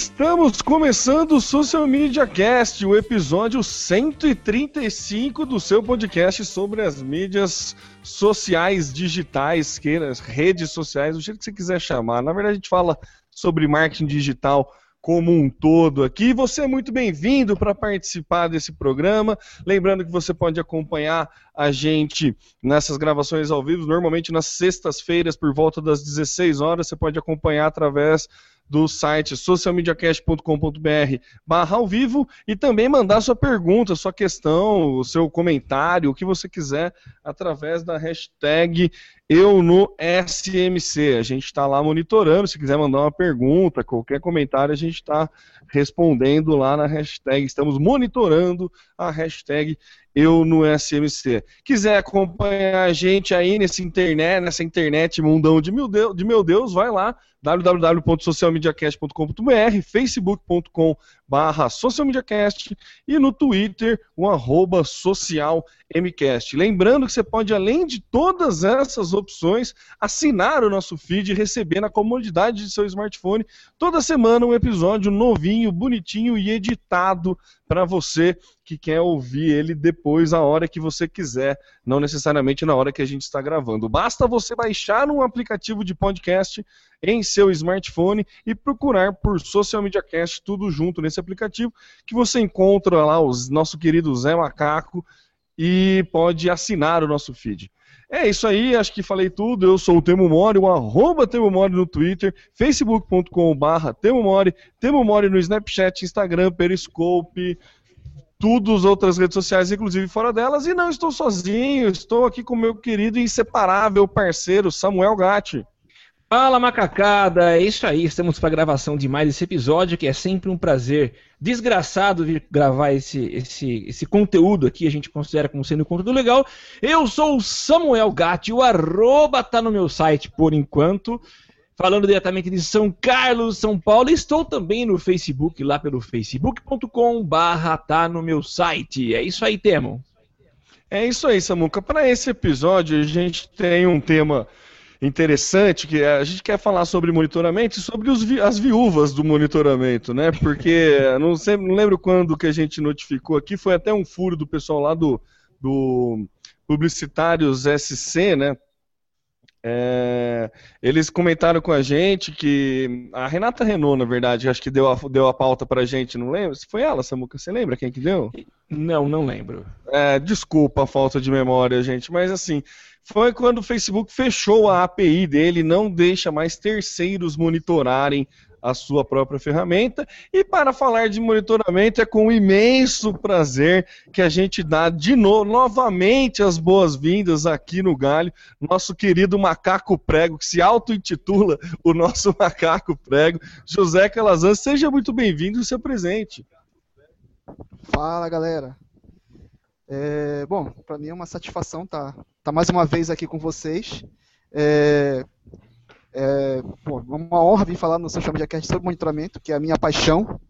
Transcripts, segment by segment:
Estamos começando o Social Media Cast, o episódio 135 do seu podcast sobre as mídias sociais digitais, queira, redes sociais, do jeito que você quiser chamar. Na verdade, a gente fala sobre marketing digital como um todo aqui. Você é muito bem-vindo para participar desse programa. Lembrando que você pode acompanhar a gente nessas gravações ao vivo, normalmente nas sextas-feiras, por volta das 16 horas. Você pode acompanhar através do site socialmediacast.com.br barra ao vivo e também mandar sua pergunta, sua questão, o seu comentário, o que você quiser, através da hashtag eu no SMC. A gente está lá monitorando, se quiser mandar uma pergunta, qualquer comentário, a gente está respondendo lá na hashtag. Estamos monitorando a hashtag eu no SMC. Quiser acompanhar a gente aí nesse internet, nessa internet mundão de meu Deus, de meu Deus vai lá www.socialmediacast.com.br, facebook.com barra socialmediacast e no Twitter o arroba socialmcast. Lembrando que você pode, além de todas essas opções, assinar o nosso feed e receber na comodidade de seu smartphone toda semana um episódio novinho, bonitinho e editado para você que quer ouvir ele depois, a hora que você quiser, não necessariamente na hora que a gente está gravando. Basta você baixar um aplicativo de podcast em seu smartphone e procurar por Social Media Cast tudo junto nesse aplicativo que você encontra lá o nosso querido Zé Macaco e pode assinar o nosso feed. É isso aí, acho que falei tudo. Eu sou o Temo Mori, o arroba Temo Mori no Twitter, facebook.com.br Temo Mori, Temo Mori no Snapchat, Instagram, Periscope, tudo as outras redes sociais, inclusive fora delas. E não estou sozinho, estou aqui com meu querido e inseparável parceiro Samuel Gatti. Fala macacada, é isso aí, estamos para a gravação de mais esse episódio, que é sempre um prazer desgraçado vir gravar esse, esse, esse conteúdo aqui, a gente considera como sendo um conteúdo legal. Eu sou o Samuel Gatti, o arroba tá no meu site por enquanto, falando diretamente de São Carlos, São Paulo, estou também no Facebook, lá pelo facebook.com barra tá no meu site. É isso aí, Temo. É isso aí, Samuca. Para esse episódio, a gente tem um tema interessante que a gente quer falar sobre monitoramento e sobre os, as viúvas do monitoramento, né? Porque não, sei, não lembro quando que a gente notificou aqui, foi até um furo do pessoal lá do, do Publicitários SC, né? É, eles comentaram com a gente que a Renata Renault, na verdade, acho que deu a, deu a pauta pra gente, não lembro? Se foi ela, Samuca, você lembra quem que deu? Não, não lembro. É, desculpa a falta de memória, gente, mas assim, foi quando o Facebook fechou a API dele, não deixa mais terceiros monitorarem a sua própria ferramenta. E para falar de monitoramento, é com imenso prazer que a gente dá de novo, novamente, as boas-vindas aqui no Galho, nosso querido macaco prego, que se auto-intitula o nosso macaco prego, José Calazan. Seja muito bem-vindo e seu presente. Fala, galera. É, bom, para mim é uma satisfação estar tá, tá mais uma vez aqui com vocês. É, é bom, uma honra vir falar no Social Media Cast sobre monitoramento, que é a minha paixão,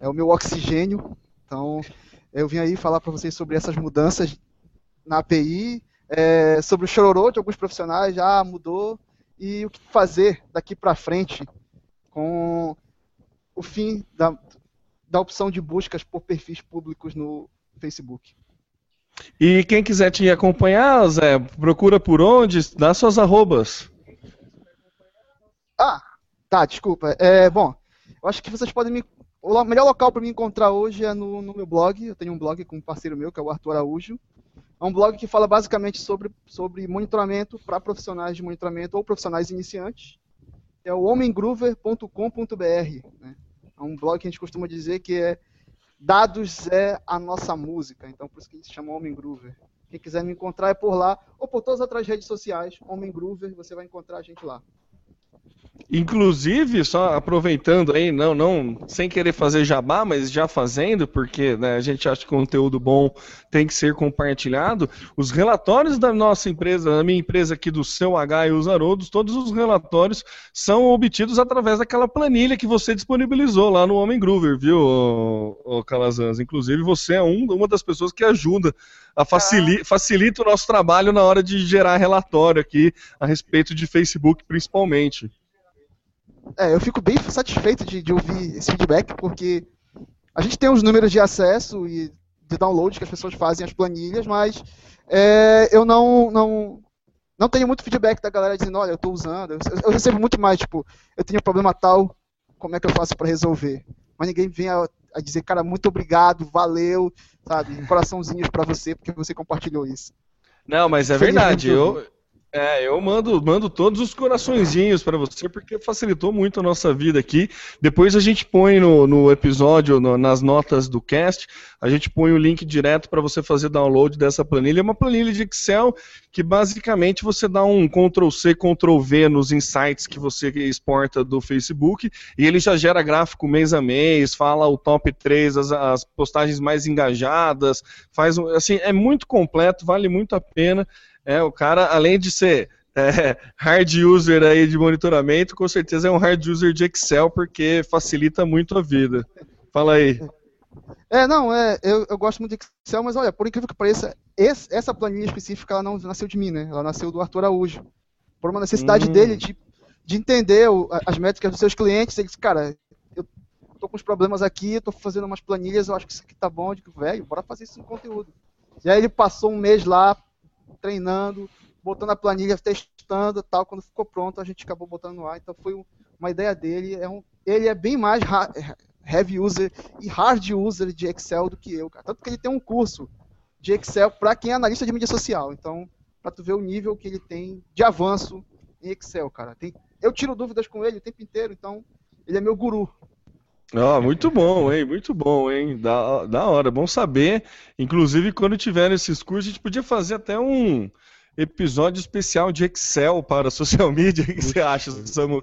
é o meu oxigênio. Então, eu vim aí falar para vocês sobre essas mudanças na API, é, sobre o chororô de alguns profissionais, já mudou, e o que fazer daqui para frente com o fim da, da opção de buscas por perfis públicos no Facebook. E quem quiser te acompanhar, Zé, procura por onde? Dá suas arrobas. Ah, tá, desculpa. É, bom, eu acho que vocês podem me o melhor local para me encontrar hoje é no, no, meu blog. Eu tenho um blog com um parceiro meu, que é o Arthur Araújo. É um blog que fala basicamente sobre, sobre monitoramento para profissionais de monitoramento ou profissionais iniciantes. É o homengroover.com.br. Né? É um blog que a gente costuma dizer que é dados é a nossa música. Então, por isso que ele se chama Homem Groover. Quem quiser me encontrar é por lá, ou por todas as outras redes sociais, Homem Groover, você vai encontrar a gente lá. Inclusive, só aproveitando aí, não, não, sem querer fazer jabá, mas já fazendo, porque né, a gente acha que conteúdo bom tem que ser compartilhado. Os relatórios da nossa empresa, da minha empresa aqui do Seu H e os Haroldos, todos os relatórios são obtidos através daquela planilha que você disponibilizou lá no Homem Groover, viu, ô, ô Calazans? Inclusive, você é um, uma das pessoas que ajuda a facilita, facilita o nosso trabalho na hora de gerar relatório aqui a respeito de Facebook, principalmente. É, eu fico bem satisfeito de, de ouvir esse feedback, porque a gente tem os números de acesso e de download que as pessoas fazem as planilhas, mas é, eu não, não, não tenho muito feedback da galera dizendo, olha, eu estou usando. Eu, eu, recebo muito mais, tipo, eu tenho um problema tal, como é que eu faço para resolver? Mas ninguém vem a, a, dizer, cara, muito obrigado, valeu, sabe? Coraçãozinhos para você, porque você compartilhou isso. Não, mas é verdade. Eu, é, eu mando, mando todos os coraçõezinhos para você, porque facilitou muito a nossa vida aqui. Depois a gente põe no, no episódio, no, nas notas do cast, a gente põe o link direto para você fazer download dessa planilha. É uma planilha de Excel que basicamente você dá um Ctrl C, Ctrl V nos insights que você exporta do Facebook e ele já gera gráfico mês a mês, fala o top 3, as, as postagens mais engajadas, faz assim, é muito completo, vale muito a pena. É, o cara, além de ser é, hard user aí de monitoramento, com certeza é um hard user de Excel, porque facilita muito a vida. Fala aí. É, não, é, eu, eu gosto muito de Excel, mas olha, por incrível que pareça, esse, essa planilha específica ela não nasceu de mim, né? Ela nasceu do Arthur Araújo. Por uma necessidade hum. dele de, de entender o, as métricas dos seus clientes. Ele disse, cara, eu tô com uns problemas aqui, tô fazendo umas planilhas, eu acho que isso aqui tá bom. Eu digo, velho, bora fazer isso em conteúdo. E aí ele passou um mês lá treinando, botando a planilha, testando tal. Quando ficou pronto, a gente acabou botando no ar. Então foi uma ideia dele. É um, ele é bem mais heavy user e hard user de Excel do que eu, cara. Tanto que ele tem um curso de Excel para quem é analista de mídia social. Então, para tu ver o nível que ele tem de avanço em Excel, cara. Tem, eu tiro dúvidas com ele o tempo inteiro, então ele é meu guru. Oh, muito bom, hein? Muito bom, hein? Da, da hora, bom saber. Inclusive, quando tiver esses cursos, a gente podia fazer até um, episódio especial de Excel para social media. O que você acha, Samu?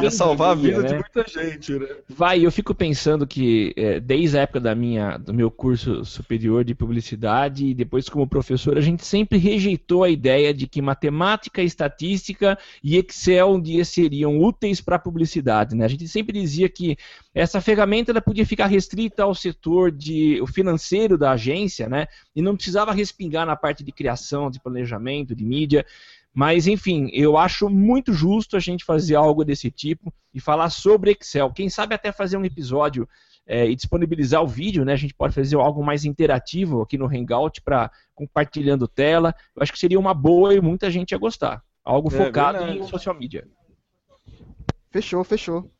Ia salvar a vida né? de muita gente, né? Vai, eu fico pensando que é, desde a época da minha, do meu curso superior de publicidade e depois como professor, a gente sempre rejeitou a ideia de que matemática, estatística e Excel um dia seriam úteis para a publicidade. Né? A gente sempre dizia que essa ferramenta ela podia ficar restrita ao setor de, o financeiro da agência, né? E não precisava respingar na parte de criação, de planejamento, de mídia. Mas, enfim, eu acho muito justo a gente fazer algo desse tipo e falar sobre Excel. Quem sabe até fazer um episódio é, e disponibilizar o vídeo, né? A gente pode fazer algo mais interativo aqui no Hangout para compartilhando tela. Eu acho que seria uma boa e muita gente ia gostar. Algo é, focado verdade. em social media. Fechou, fechou.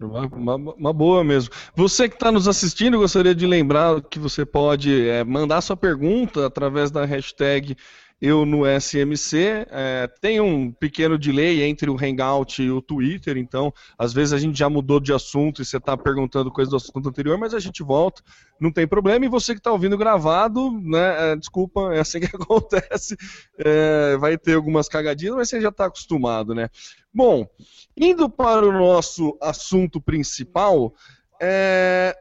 Uma, uma, uma, boa mesmo. Você que está nos assistindo, gostaria de lembrar que você pode é, mandar sua pergunta através da hashtag eu no SMC. É, tem um pequeno delay entre o Hangout e o Twitter, então às vezes a gente já mudou de assunto e você está perguntando coisa do assunto anterior, mas a gente volta, não tem problema. E você que está ouvindo gravado, né, é, desculpa, é assim que acontece. É, vai ter algumas cagadinhas, mas você já está acostumado, né? Bom, indo para o nosso assunto principal. É,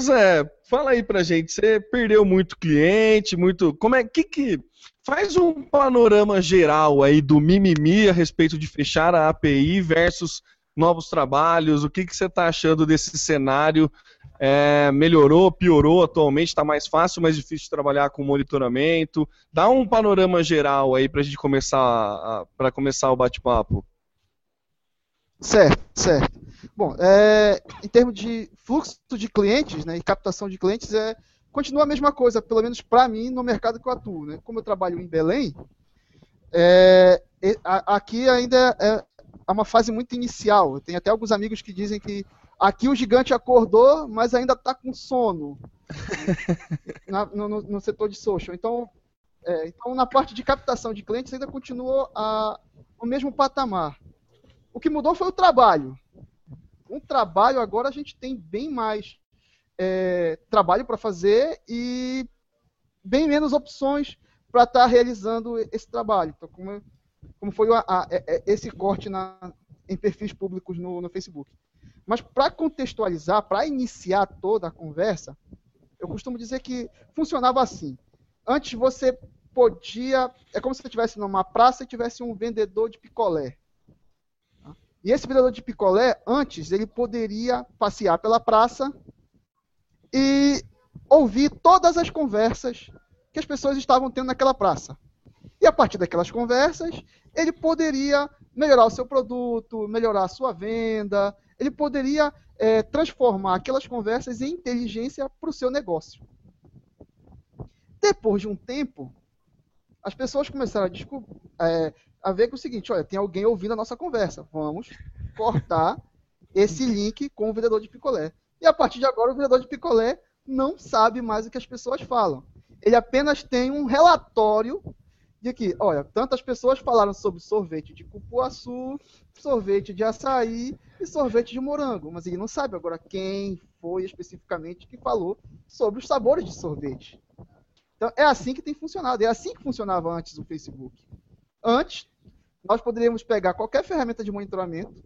Zé, fala aí pra gente, você perdeu muito cliente, muito. Como é que que Faz um panorama geral aí do mimimi a respeito de fechar a API versus novos trabalhos. O que, que você está achando desse cenário? É, melhorou, piorou atualmente? Está mais fácil, mais difícil de trabalhar com monitoramento? Dá um panorama geral aí para a gente começar para começar o bate-papo. Certo, certo. Bom, é, em termos de fluxo de clientes né, e captação de clientes, é, continua a mesma coisa, pelo menos para mim, no mercado que eu atuo. Né? Como eu trabalho em Belém, é, aqui ainda é, é uma fase muito inicial. Tem até alguns amigos que dizem que aqui o gigante acordou, mas ainda está com sono na, no, no, setor de social. Então, é, então, na parte de captação de clientes, ainda continuou a, o mesmo patamar. O que mudou foi o trabalho. Um trabalho, agora a gente tem bem mais é, trabalho para fazer e bem menos opções para estar tá realizando esse trabalho. Então, como, como foi a, a, é, é, esse corte na, em perfis públicos no, no Facebook. Mas para contextualizar, para iniciar toda a conversa, eu costumo dizer que funcionava assim. Antes você podia. É como se você estivesse numa praça e tivesse um vendedor de picolé. E esse vendedor de picolé, antes, ele poderia passear pela praça e ouvir todas as conversas que as pessoas estavam tendo naquela praça. E a partir daquelas conversas, ele poderia melhorar o seu produto, melhorar a sua venda, ele poderia é, transformar aquelas conversas em inteligência para o seu negócio. Depois de um tempo, as pessoas começaram a, é, a ver é o seguinte, olha, tem alguém ouvindo a nossa conversa, vamos cortar esse link com o vendedor de picolé. E a partir de agora, o vendedor de picolé não sabe mais o que as pessoas falam. Ele apenas tem um relatório de que, olha, tantas pessoas falaram sobre sorvete de cupuaçu, sorvete de açaí e sorvete de morango, mas ele não sabe agora quem foi especificamente que falou sobre os sabores de sorvete. Então, é assim que tem funcionado. É assim que funcionava antes o Facebook. Antes, nós poderíamos pegar qualquer ferramenta de monitoramento,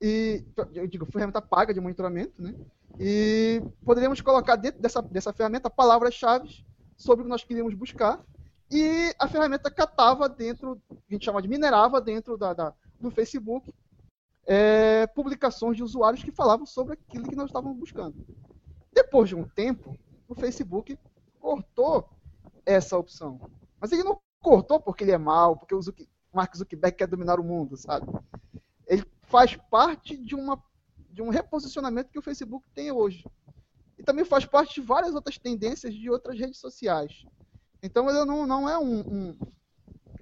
e, eu digo, ferramenta paga de monitoramento, né? E poderíamos colocar dentro dessa, dessa ferramenta palavras-chave sobre o que nós queríamos buscar, e a ferramenta catava dentro, a gente chama de minerava dentro da, da do Facebook, é, publicações de usuários que falavam sobre aquilo que nós estávamos buscando. Depois de um tempo, o Facebook cortou essa opção. Mas ele não cortou porque ele é mal, porque o Mark Zuckerberg quer dominar o mundo, sabe? Ele faz parte de, uma, de um reposicionamento que o Facebook tem hoje. E também faz parte de várias outras tendências de outras redes sociais. Então ele não, não é um, um,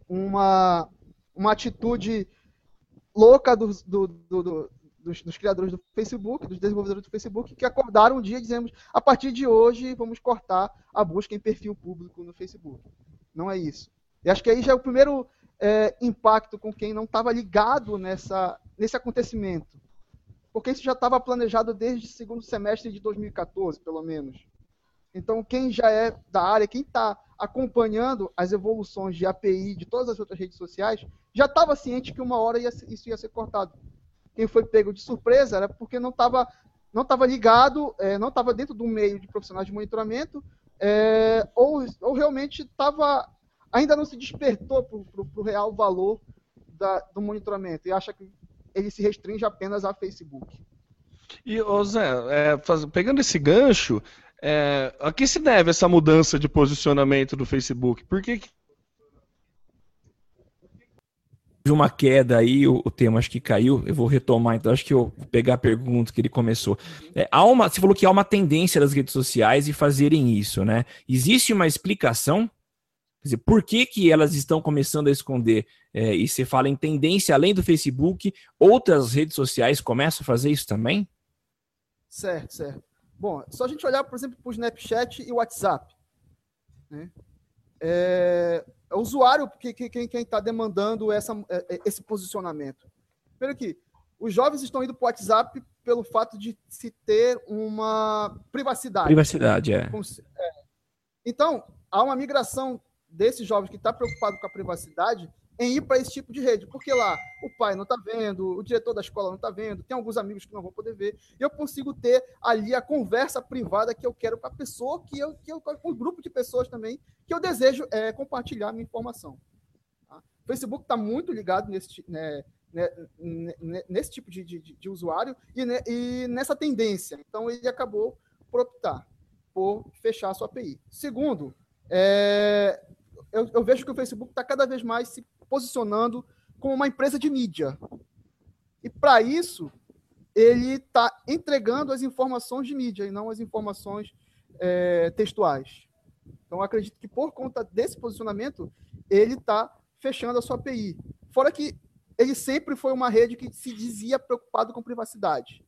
uma, uma atitude louca do, do, do, dos, dos, criadores do Facebook, dos desenvolvedores do Facebook, que acordaram um dia e dizemos, a partir de hoje vamos cortar a busca em perfil público no Facebook. Não é isso. E acho que aí já é o primeiro é, impacto com quem não estava ligado nessa, nesse acontecimento. Porque isso já estava planejado desde o segundo semestre de 2014, pelo menos. Então, quem já é da área, quem está acompanhando as evoluções de API de todas as outras redes sociais, já estava ciente que uma hora ia, isso ia ser cortado quem foi pego de surpresa era porque não estava não estava ligado, é, não estava dentro do meio de profissionais de monitoramento, é, ou, ou realmente estava ainda não se despertou para o real valor da, do monitoramento e acha que ele se restringe apenas a Facebook. E, ô Zé, é, faz, pegando esse gancho, é, a que se deve essa mudança de posicionamento do Facebook? Por que, uma queda aí, o, o, tema acho que caiu, eu vou retomar, então acho que eu vou pegar a pergunta que ele começou. É, há uma, você falou que há uma tendência das redes sociais de fazerem isso, né? Existe uma explicação? Quer dizer, por que, que elas estão começando a esconder? É, e você fala em tendência, além do Facebook, outras redes sociais começam a fazer isso também? Certo, certo. Bom, só a gente olhar, por exemplo, para o Snapchat e o WhatsApp. Né? É, é o usuário que, que, quem está demandando essa, é, é, esse posicionamento. Primeiro que os jovens estão indo para o WhatsApp pelo fato de se ter uma privacidade. Privacidade, é. é. Então, há uma migração desses jovens que está preocupado com a privacidade em ir para esse tipo de rede, porque lá o pai não está vendo, o diretor da escola não está vendo, tem alguns amigos que não vão poder ver, eu consigo ter ali a conversa privada que eu quero com a pessoa, que eu, que eu com um grupo de pessoas também, que eu desejo é, compartilhar minha informação. Tá? O Facebook está muito ligado nesse, né, né, né, nesse tipo de, de, de usuário e, né, e, nessa tendência. Então, ele acabou por optar por fechar a sua API. Segundo, é, eu, eu, vejo que o Facebook está cada vez mais se posicionando como uma empresa de mídia. E para isso, ele está entregando as informações de mídia e não as informações é, textuais. Então, acredito que por conta desse posicionamento, ele está fechando a sua API. Fora que ele sempre foi uma rede que se dizia preocupado com privacidade.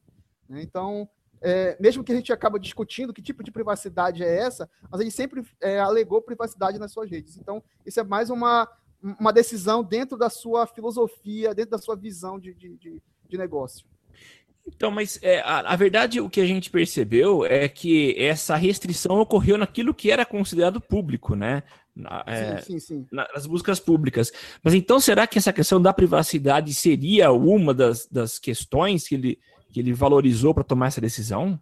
Né? Então, é, mesmo que a gente acaba discutindo que tipo de privacidade é essa, mas ele sempre é, alegou privacidade nas suas redes. Então, isso é mais uma, uma decisão dentro da sua filosofia, dentro da sua visão de, de, de, de negócio. Então, mas é, a, a, verdade, o que a gente percebeu é que essa restrição ocorreu naquilo que era considerado público, né? Na, é, sim, sim, sim. Nas buscas públicas. Mas então, será que essa questão da privacidade seria uma das, das questões que ele, que ele valorizou para tomar essa decisão?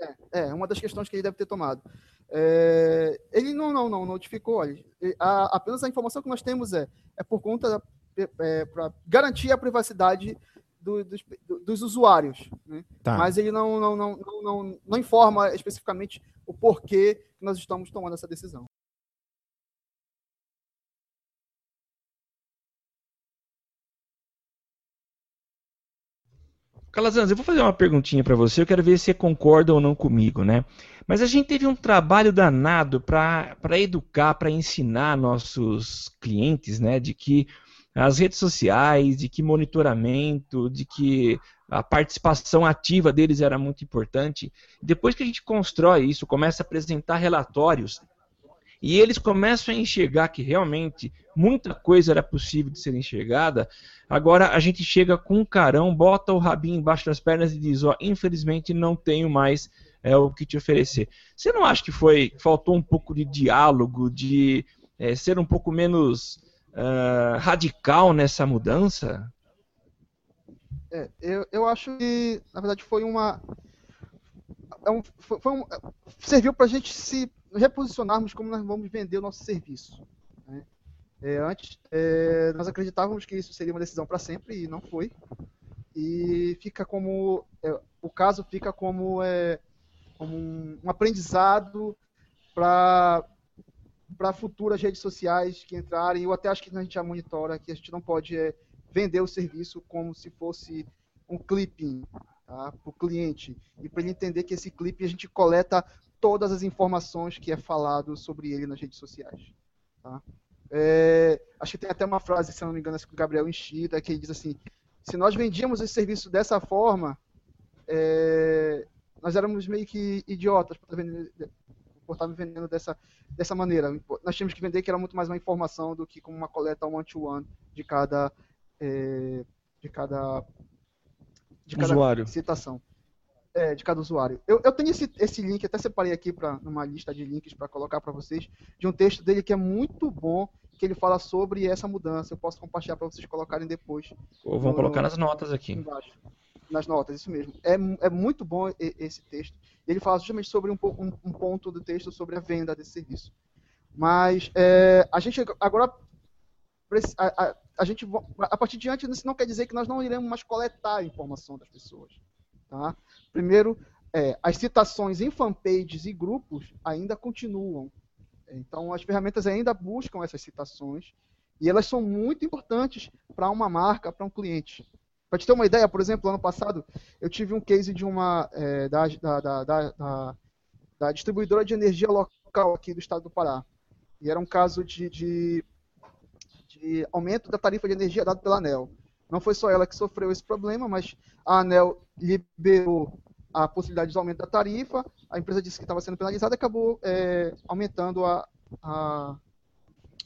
É, é, uma das questões que ele deve ter tomado. É, ele não, não, não notificou. Olha, a, apenas a informação que nós temos é, é por conta é, para garantir a privacidade do, dos, dos, usuários. Né? Tá. Mas ele não, não, não, não, não informa especificamente o porquê que nós estamos tomando essa decisão. Calazans, eu vou fazer uma perguntinha para você, eu quero ver se você concorda ou não comigo, né? Mas a gente teve um trabalho danado para educar, para ensinar nossos clientes, né, de que as redes sociais, de que monitoramento, de que a participação ativa deles era muito importante. Depois que a gente constrói isso, começa a apresentar relatórios e eles começam a enxergar que realmente muita coisa era possível de ser enxergada, agora a gente chega com um carão, bota o rabinho embaixo das pernas e diz: Ó, infelizmente não tenho mais é, o que te oferecer. Você não acha que foi faltou um pouco de diálogo, de é, ser um pouco menos uh, radical nessa mudança? É, eu, eu acho que, na verdade, foi uma. É um, foi, foi um, serviu para a gente se reposicionarmos como nós vamos vender o nosso serviço. Né? É, antes, é, nós acreditávamos que isso seria uma decisão para sempre e não foi. E fica como. É, o caso fica como, é, como um, um aprendizado para para futuras redes sociais que entrarem, eu até acho que a gente já monitora que a gente não pode é, vender o serviço como se fosse um clipping tá, para o cliente. E para ele entender que esse clipe a gente coleta todas as informações que é falado sobre ele nas redes sociais. Tá? É, acho que tem até uma frase, se não me engano, do Gabriel Enchida, que diz assim: se nós vendíamos esse serviço dessa forma, é, nós éramos meio que idiotas por estar vendendo dessa, dessa maneira. Nós tínhamos que vender que era muito mais uma informação do que como uma coleta one-to-one de cada, é, de cada, de cada usuário. citação. É, de cada usuário. Eu, eu tenho esse, esse link, até separei aqui para numa lista de links para colocar para vocês, de um texto dele que é muito bom, que ele fala sobre essa mudança. Eu posso compartilhar para vocês colocarem depois. Ou vão colocar nas notas aqui. Embaixo nas notas, isso mesmo. É, é muito bom esse texto. Ele fala justamente sobre um, um, um ponto do texto sobre a venda desse serviço. Mas é, a gente agora a, a, a, gente a partir de diante isso não quer dizer que nós não iremos mais coletar a informação das pessoas. Tá? Primeiro, é, as citações em fanpages e grupos ainda continuam. Então as ferramentas ainda buscam essas citações e elas são muito importantes para uma marca, para um cliente. Para te ter uma ideia, por exemplo, ano passado eu tive um case de uma é, da, da, da, da, distribuidora de energia local aqui do estado do Pará. E era um caso de, de, de aumento da tarifa de energia dado pela ANEL. Não foi só ela que sofreu esse problema, mas a ANEL liberou a possibilidade de aumento da tarifa, a empresa disse que estava sendo penalizada e acabou é, aumentando a, a,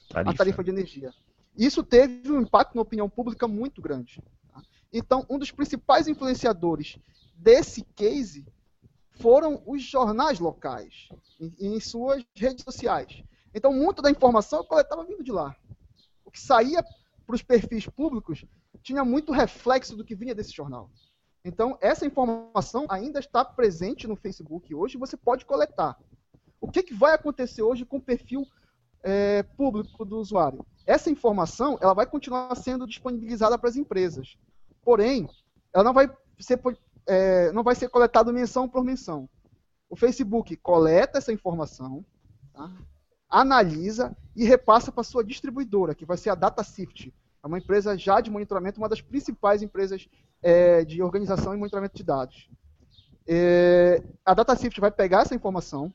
tarifa. a tarifa de energia. Isso teve um impacto na opinião pública muito grande. Então, um dos principais influenciadores desse case foram os jornais locais, em, em suas redes sociais. Então, muito da informação eu coletava vindo de lá. O que saía para os perfis públicos tinha muito reflexo do que vinha desse jornal. Então, essa informação ainda está presente no Facebook hoje, você pode coletar. O que, que vai acontecer hoje com o perfil é, público do usuário? Essa informação ela vai continuar sendo disponibilizada para as empresas. Porém, ela não vai ser, é, não vai ser coletado menção por menção. O Facebook coleta essa informação, tá? analisa e repassa para sua distribuidora, que vai ser a DataSift. É uma empresa já de monitoramento, uma das principais empresas é, de organização e monitoramento de dados. É, a DataSift vai pegar essa informação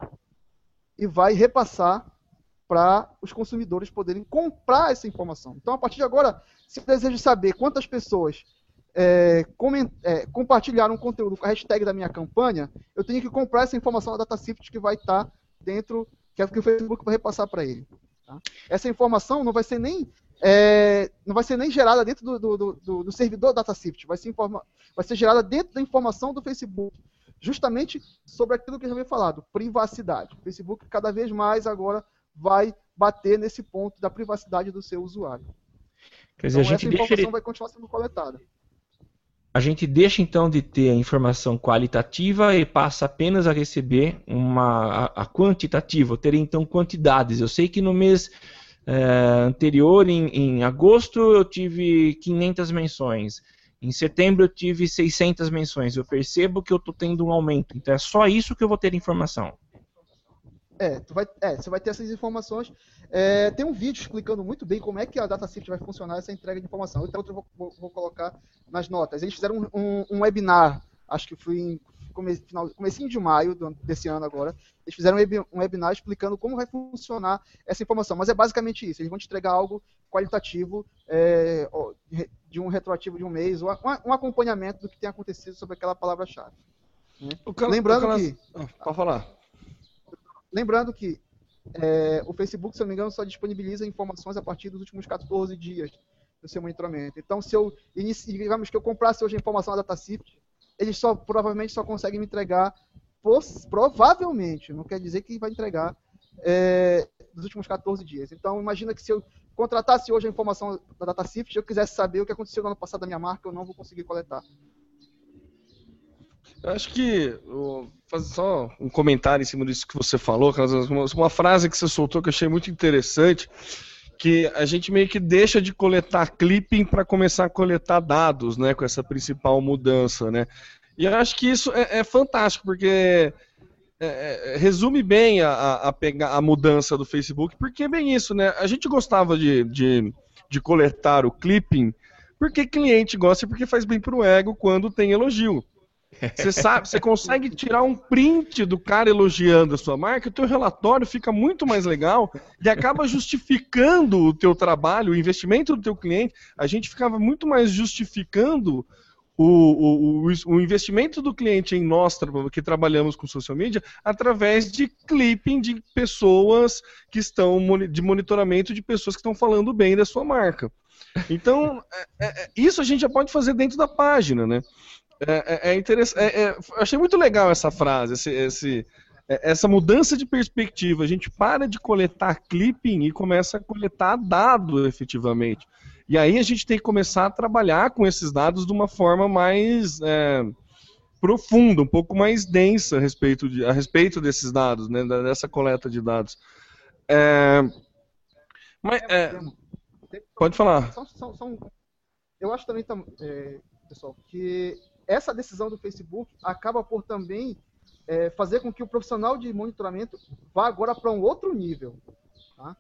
e vai repassar para os consumidores poderem comprar essa informação. Então, a partir de agora, se deseja saber quantas pessoas é, é, compartilhar um conteúdo com a hashtag da minha campanha, eu tenho que comprar essa informação da DataSift que vai estar tá dentro, que é o que o Facebook vai repassar para ele. Tá? Essa informação não vai ser nem é, não vai ser nem gerada dentro do, do, do, do servidor DataSift, vai ser, informa, vai ser gerada dentro da informação do Facebook, justamente sobre aquilo que eu já havia falado, privacidade. O Facebook cada vez mais agora vai bater nesse ponto da privacidade do seu usuário. Quer dizer, então, a gente essa informação deixa... vai continuar sendo coletada. A gente deixa então de ter a informação qualitativa e passa apenas a receber uma a, a quantitativa, eu teria então quantidades. Eu sei que no mês é, anterior, em, em agosto, eu tive 500 menções. Em setembro eu tive 600 menções. Eu percebo que eu estou tendo um aumento. Então é só isso que eu vou ter informação. É, tu vai, é, você vai ter essas informações. É, tem um vídeo explicando muito bem como é que a DataSift vai funcionar essa entrega de informação. Então eu vou, vou, vou colocar nas notas. Eles fizeram um, um, um webinar, acho que foi em final, comecinho de maio do, desse ano agora. Eles fizeram um webinar explicando como vai funcionar essa informação. Mas é basicamente isso. Eles vão te entregar algo qualitativo é, de um retroativo de um mês, ou um acompanhamento do que tem acontecido sobre aquela palavra-chave. Né? Lembrando que. Ah, falar. Lembrando que é, o Facebook, se eu não me engano, só disponibiliza informações a partir dos últimos 14 dias do seu monitoramento. Então, se eu digamos que eu comprasse hoje a informação da DataSift, eles só provavelmente só conseguem me entregar provavelmente, não quer dizer que vai entregar é, nos últimos 14 dias. Então, imagina que se eu contratasse hoje a informação da DataSift, eu quisesse saber o que aconteceu no ano passado da minha marca, eu não vou conseguir coletar. Eu acho que. fazer só um comentário em cima disso que você falou, uma frase que você soltou que eu achei muito interessante, que a gente meio que deixa de coletar clipping para começar a coletar dados, né, com essa principal mudança, né. E eu acho que isso é, é fantástico, porque é, é, resume bem a, a, pegar, a mudança do Facebook, porque é bem isso, né? A gente gostava de, de, de coletar o clipping porque cliente gosta e porque faz bem para o ego quando tem elogio. Você sabe, você consegue tirar um print do cara elogiando a sua marca, o teu relatório fica muito mais legal e acaba justificando o teu trabalho, o investimento do teu cliente. A gente ficava muito mais justificando o, o, o, investimento do cliente em nós que trabalhamos com social media através de clipping de pessoas que estão de monitoramento de pessoas que estão falando bem da sua marca. Então, é, é, é isso a gente já pode fazer dentro da página, né? É, é, é interessante. É, é achei muito legal essa frase, esse, esse, é, essa mudança de perspectiva. A gente para de coletar clipping e começa a coletar dado efetivamente. E aí a gente tem que começar a trabalhar com esses dados de uma forma mais é, profunda, um pouco mais densa a respeito, de, a respeito desses dados, né, dessa coleta de dados. Mas, pode falar. eu acho também, pessoal, que essa decisão do Facebook acaba por também é, fazer com que o profissional de monitoramento vá agora para um outro nível. Tá?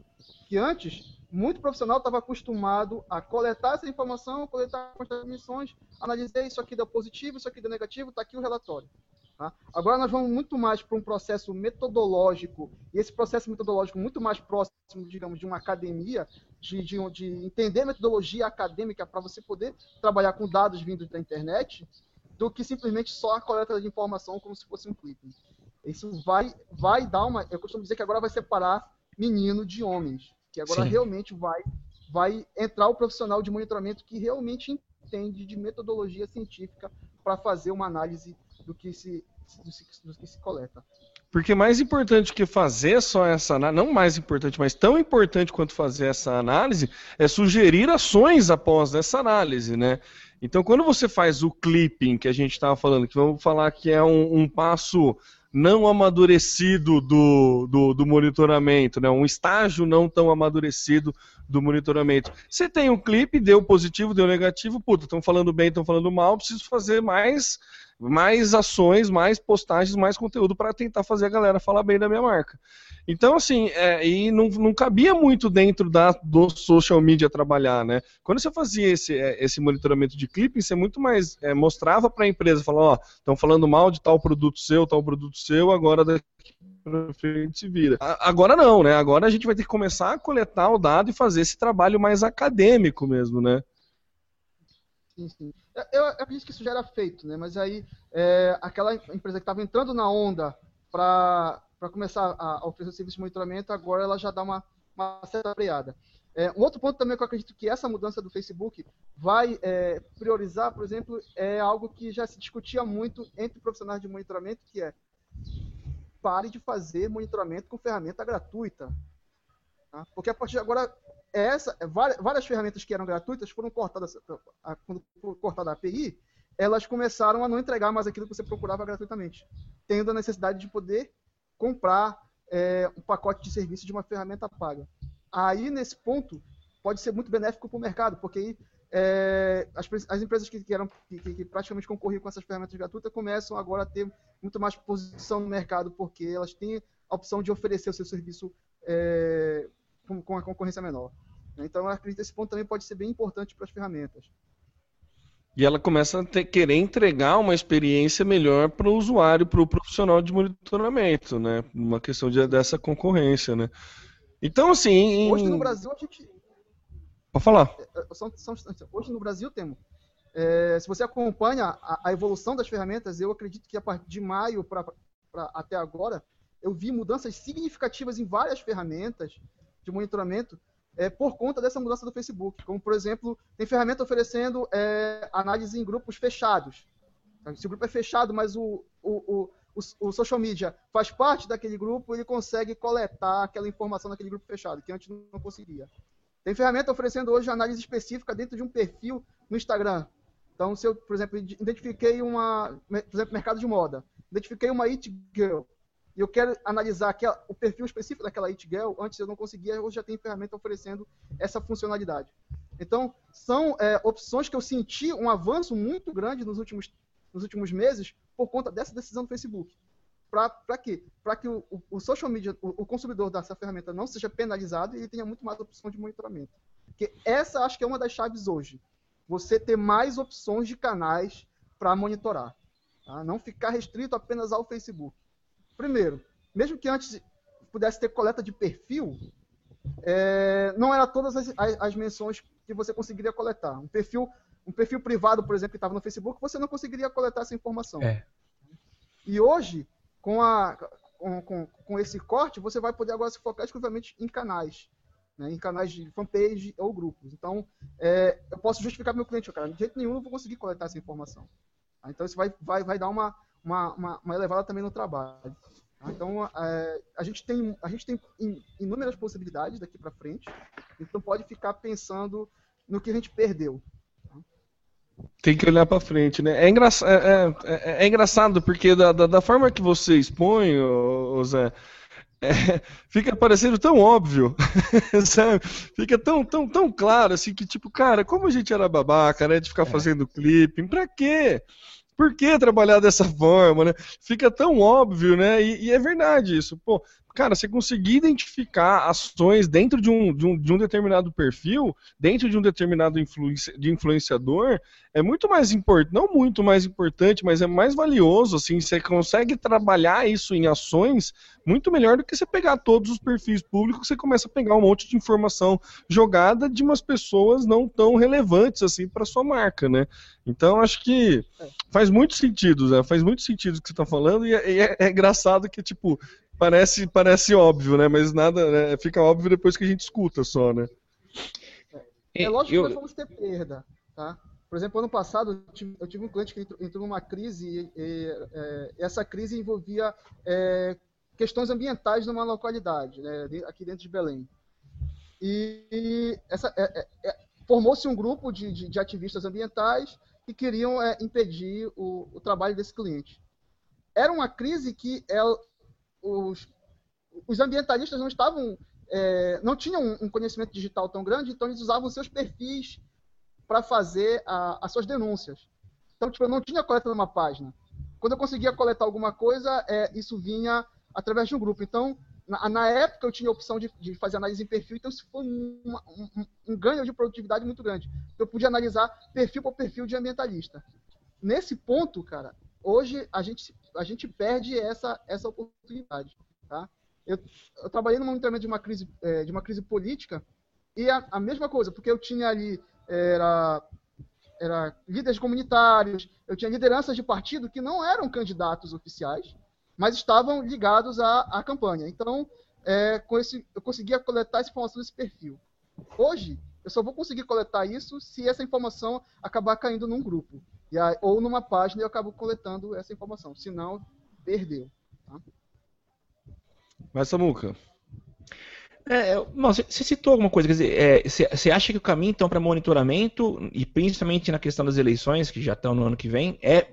Que antes, muito profissional estava acostumado a coletar essa informação, coletar as emissões, analisar isso aqui deu positivo, isso aqui deu negativo, está aqui o relatório. Tá? Agora nós vamos muito mais para um processo metodológico, e esse processo metodológico muito mais próximo, digamos, de uma academia, de, de, de entender metodologia acadêmica para você poder trabalhar com dados vindos da internet, do que simplesmente só a coleta de informação como se fosse um clipe. Isso vai, vai dar uma. Eu costumo dizer que agora vai separar menino de homens. Que agora Sim. realmente vai, vai entrar o profissional de monitoramento que realmente entende de metodologia científica para fazer uma análise do que se, do, do que se coleta. Porque mais importante que fazer só essa análise, não mais importante, mas tão importante quanto fazer essa análise, é sugerir ações após essa análise, né? Então, quando você faz o clipping, que a gente estava falando, que vamos falar que é um, um passo não amadurecido do, do, do, monitoramento, né? um estágio não tão amadurecido do monitoramento. Você tem um clipe, deu positivo, deu negativo, puta, estão falando bem, estão falando mal, preciso fazer mais mais ações, mais postagens, mais conteúdo para tentar fazer a galera falar bem da minha marca. Então, assim, é, e não, não cabia muito dentro da, do social media trabalhar, né? Quando você fazia esse, é, esse monitoramento de clipping, você muito mais é, mostrava para a empresa, falando, ó, estão falando mal de tal produto seu, tal produto seu, agora daqui frente vira. Agora não, né? Agora a gente vai ter que começar a coletar o dado e fazer esse trabalho mais acadêmico mesmo, né? Sim, sim. Eu, eu acredito que isso já era feito, né? Mas aí é, aquela empresa que estava entrando na onda para começar a oferecer o serviço de monitoramento, agora ela já dá uma, uma certa freada. É, um outro ponto também que eu acredito que essa mudança do Facebook vai é, priorizar, por exemplo, é algo que já se discutia muito entre profissionais de monitoramento, que é pare de fazer monitoramento com ferramenta gratuita. Tá? Porque a partir de agora, essa, várias, ferramentas que eram gratuitas foram cortadas, quando foi cortada a API, elas começaram a não entregar mais aquilo que você procurava gratuitamente, tendo a necessidade de poder comprar é, um pacote de serviço de uma ferramenta paga aí nesse ponto pode ser muito benéfico para o mercado, porque aí é, as, as, empresas que, que, eram, que, que, praticamente concorriam com essas ferramentas gratuitas começam agora a ter muito mais posição no mercado, porque elas têm a opção de oferecer o seu serviço é, com, com, a concorrência menor. Então, eu acredito que esse ponto também pode ser bem importante para as ferramentas. E ela começa a ter, querer entregar uma experiência melhor para o usuário, para o profissional de monitoramento, né? Uma questão de, dessa concorrência, né? Então, assim. Hoje no Brasil a gente. Pode falar. É, é, são, são, hoje no Brasil temos. É, se você acompanha a, a, evolução das ferramentas, eu acredito que a partir de maio pra, até agora, eu vi mudanças significativas em várias ferramentas de monitoramento é, por conta dessa mudança do Facebook. Como, por exemplo, tem ferramenta oferecendo é, análise em grupos fechados. Se o grupo é fechado, mas o, o, o, o, social media faz parte daquele grupo, ele consegue coletar aquela informação naquele grupo fechado, que antes não conseguia. Tem ferramenta oferecendo hoje análise específica dentro de um perfil no Instagram. Então, se eu, por exemplo, identifiquei uma, por exemplo, mercado de moda, identifiquei uma it girl, e eu quero analisar aquela, o perfil específico daquela it girl, antes eu não conseguia, hoje já tem ferramenta oferecendo essa funcionalidade. Então, são é, opções que eu senti um avanço muito grande nos últimos, nos últimos meses, por conta dessa decisão do Facebook. Para quê? Para que o, o, social media, o, o, consumidor dessa ferramenta não seja penalizado e ele tenha muito mais opção de monitoramento. Porque essa acho que é uma das chaves hoje. Você ter mais opções de canais para monitorar. Tá? Não ficar restrito apenas ao Facebook. Primeiro, mesmo que antes pudesse ter coleta de perfil, é, não era todas as, as, as, menções que você conseguiria coletar. Um perfil um perfil privado, por exemplo, que estava no Facebook, você não conseguiria coletar essa informação. É. E hoje, com, a, com, com, esse corte, você vai poder agora se focar exclusivamente em canais. Né, em canais de fanpage ou grupos. Então, é, eu posso justificar para meu cliente, cara, de jeito nenhum eu vou conseguir coletar essa informação. Tá? Então, isso vai, vai, vai dar uma, uma, uma, uma elevada também no trabalho. Tá? Então, é, a, gente tem, a gente tem inúmeras possibilidades daqui para frente, então pode ficar pensando no que a gente perdeu. Tem que olhar para frente, né? É, engraç... É, é, é, é, engraçado porque da, da, da, forma que você expõe, ô, Zé, é, fica parecendo tão óbvio, sabe? Fica tão, tão, tão claro assim que tipo, cara, como a gente era babaca, né? De ficar é. fazendo clipe, pra quê? Por que trabalhar dessa forma, né? Fica tão óbvio, né? E, e, é verdade isso. Pô, cara, você conseguir identificar ações dentro de um, de um, de um determinado perfil, dentro de um determinado de influenciador, é muito mais importante, não muito mais importante, mas é mais valioso, assim, você consegue trabalhar isso em ações muito melhor do que você pegar todos os perfis públicos, você começa a pegar um monte de informação jogada de umas pessoas não tão relevantes, assim, para sua marca, né? Então, acho que faz muito sentido, né? Faz muito sentido o que você está falando, e é, é, é engraçado que, tipo, parece, parece óbvio, né? Mas nada, né? fica óbvio depois que a gente escuta só, né? É, é lógico eu... que nós vamos ter perda, tá? Por exemplo, ano passado eu tive, eu tive um cliente que entrou, entrou numa crise e, e, e é, essa crise envolvia é, questões ambientais numa localidade, né, aqui dentro de Belém. E, e essa, é, é, formou-se um grupo de, de, de, ativistas ambientais que queriam impedir o, o trabalho desse cliente. Era uma crise que ela, os, os ambientalistas não estavam, é, não tinham um conhecimento digital tão grande, então eles usavam seus perfis para fazer a, as suas denúncias. Então, tipo, eu não tinha coleta numa página. Quando eu conseguia coletar alguma coisa, é, isso vinha através de um grupo. Então, na, na época, eu tinha a opção de, de, fazer análise em perfil, então isso foi um, um, ganho de produtividade muito grande. Eu podia analisar perfil por perfil de ambientalista. Nesse ponto, cara, hoje a gente, a gente perde essa, essa oportunidade. Tá? Eu, eu trabalhei no monitoramento de uma crise, é, de uma crise política e a, a, mesma coisa, porque eu tinha ali era, era líderes comunitários, eu tinha lideranças de partido que não eram candidatos oficiais, mas estavam ligados à, à campanha. Então, é, com esse, eu conseguia coletar essa informação desse perfil. Hoje, eu só vou conseguir coletar isso se essa informação acabar caindo num grupo. Aí, ou numa página eu acabo coletando essa informação. Senão, perdeu. Tá? Mas, Samuca. É, você citou alguma coisa, quer dizer, você é, acha que o caminho então para monitoramento, e principalmente na questão das eleições, que já estão no ano que vem, é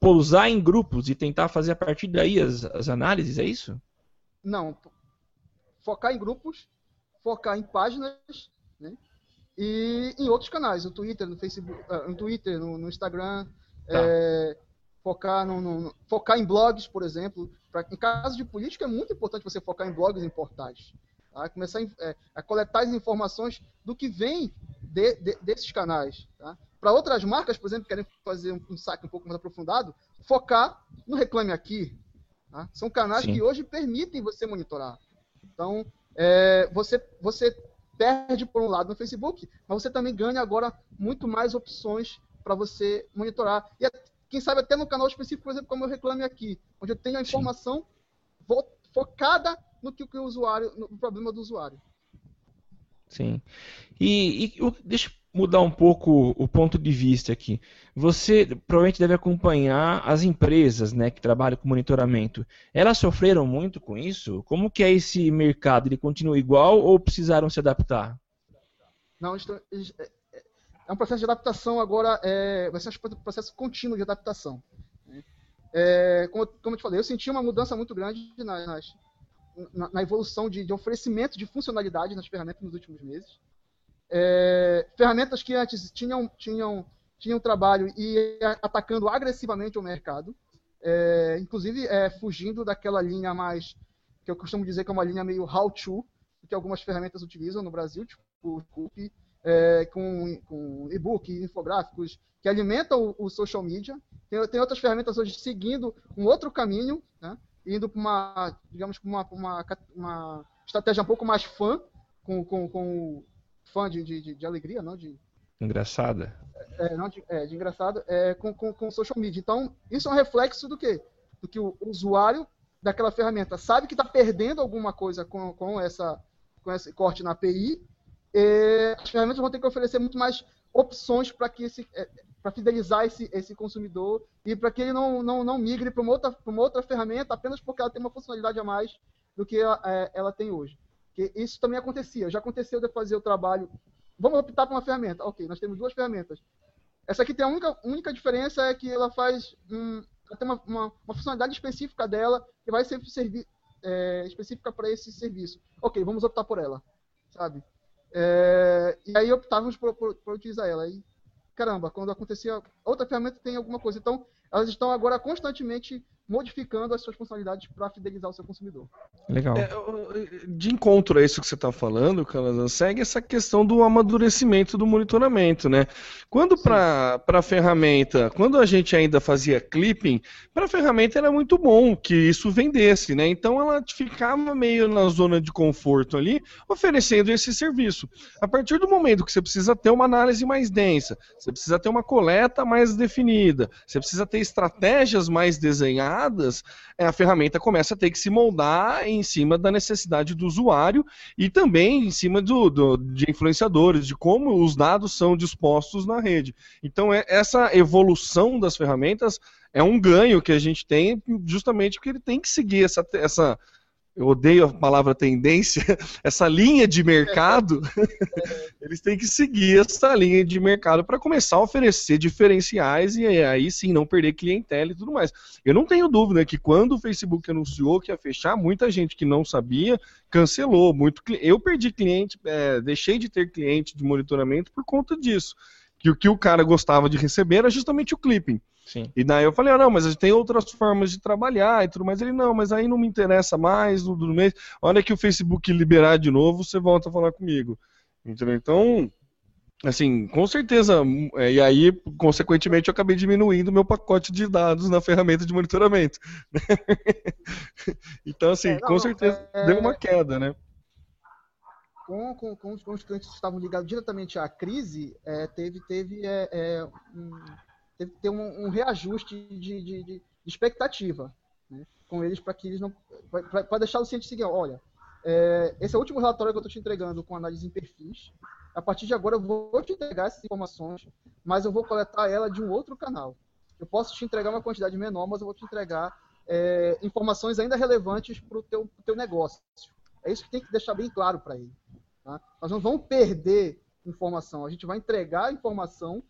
pousar em grupos e tentar fazer a partir daí as, as análises, é isso? Não. Focar em grupos, focar em páginas, né? E em outros canais, no Twitter, no Facebook, uh, no Twitter, no, no Instagram, tá. é, focar, no, no, focar em blogs, por exemplo. Pra, em caso de política é muito importante você focar em blogs em portais. Tá? Começar a, é, a, coletar as informações do que vem de, de, desses canais. Tá? Para outras marcas, por exemplo, que querem fazer um, um saque um pouco mais aprofundado, focar no Reclame Aqui. Tá? São canais Sim. que hoje permitem você monitorar. Então, é, você, você perde por um lado no Facebook, mas você também ganha agora muito mais opções para você monitorar. E quem sabe até no canal específico, por exemplo, como eu reclame aqui, onde eu tenho a informação Sim. focada no que, o usuário, no problema do usuário. Sim. E, e deixa eu mudar um pouco o ponto de vista aqui. Você provavelmente deve acompanhar as empresas né, que trabalham com monitoramento. Elas sofreram muito com isso? Como que é esse mercado? Ele continua igual ou precisaram se adaptar? Não, é, é um processo de adaptação agora, é, vai ser um processo contínuo de adaptação. Né? É, como, como eu te falei, eu senti uma mudança muito grande nas, na, na evolução de, de, oferecimento de funcionalidade nas ferramentas nos últimos meses. É, ferramentas que antes tinham, tinham, tinham trabalho e atacando agressivamente o mercado, é, inclusive é, fugindo daquela linha mais, que eu costumo dizer que é uma linha meio how-to, que algumas ferramentas utilizam no Brasil, tipo o Coop, é, com, com e-book, infográficos, que alimentam o, o social media. Tem, tem, outras ferramentas hoje seguindo um outro caminho, né? indo para uma, digamos, uma, uma, uma estratégia um pouco mais fã, com, com, com fã de, de, de alegria, não de... Engraçada. É, não de, é, de engraçado, é, com, com, com social media. Então, isso é um reflexo do quê? Do que o usuário daquela ferramenta sabe que está perdendo alguma coisa com, com, essa, com esse corte na API, e as ferramentas vão ter que oferecer muito mais opções para que esse, é, para fidelizar esse, esse consumidor e para que ele não, não, não migre para uma, outra, uma outra ferramenta apenas porque ela tem uma funcionalidade a mais do que ela, é, ela tem hoje. Que isso também acontecia. Já aconteceu de fazer o trabalho. Vamos optar por uma ferramenta. Ok, nós temos duas ferramentas. Essa aqui tem a única, única diferença é que ela faz. Hum, ela tem uma, uma, uma, funcionalidade específica dela que vai ser servi é, específica para esse serviço. Ok, vamos optar por ela. Sabe? É, e aí optávamos por, por, por utilizar ela. E caramba, quando acontecia outra ferramenta tem alguma coisa. Então, elas estão agora constantemente modificando as suas funcionalidades para fidelizar o seu consumidor. Legal. É, de encontro a isso que você está falando, Calazan, segue essa questão do amadurecimento do monitoramento, né? Quando para a ferramenta, quando a gente ainda fazia clipping, para a ferramenta era muito bom que isso vendesse, né? Então ela ficava meio na zona de conforto ali, oferecendo esse serviço. A partir do momento que você precisa ter uma análise mais densa, você precisa ter uma coleta mais definida, você precisa ter estratégias mais desenhadas, é, a ferramenta começa a ter que se moldar em cima da necessidade do usuário e também em cima do, do de influenciadores, de como os dados são dispostos na rede. Então, é, essa evolução das ferramentas é um ganho que a gente tem justamente porque ele tem que seguir essa, essa eu odeio a palavra tendência, essa linha de mercado, eles têm que seguir essa linha de mercado para começar a oferecer diferenciais e aí sim não perder clientela e tudo mais. Eu não tenho dúvida que quando o Facebook anunciou que ia fechar, muita gente que não sabia cancelou. Muito, eu perdi cliente, é, deixei de ter cliente de monitoramento por conta disso. Que o que o cara gostava de receber era justamente o clipping. Sim. E daí eu falei, ah, não, mas a gente tem outras formas de trabalhar e tudo mais. Ele, não, mas aí não me interessa mais no, no mês. Hora que o Facebook liberar de novo, você volta a falar comigo. Entendeu? Então, assim, com certeza. É, e aí, consequentemente, eu acabei diminuindo meu pacote de dados na ferramenta de monitoramento. então, assim, é, não, com certeza é... deu uma queda, né? Com, com, com, os, com os clientes que estavam ligados diretamente à crise, é, teve, teve, é, é, um, teve ter um, um reajuste de, de, de expectativa né, com eles para que eles não. para deixar o cientista seguir, olha, é, esse é o último relatório que eu estou te entregando com análise em perfis. A partir de agora eu vou te entregar essas informações, mas eu vou coletar ela de um outro canal. Eu posso te entregar uma quantidade menor, mas eu vou te entregar é, informações ainda relevantes para o teu, teu negócio. É isso que tem que deixar bem claro para ele. Tá? Nós não vamos perder informação, a gente vai entregar informação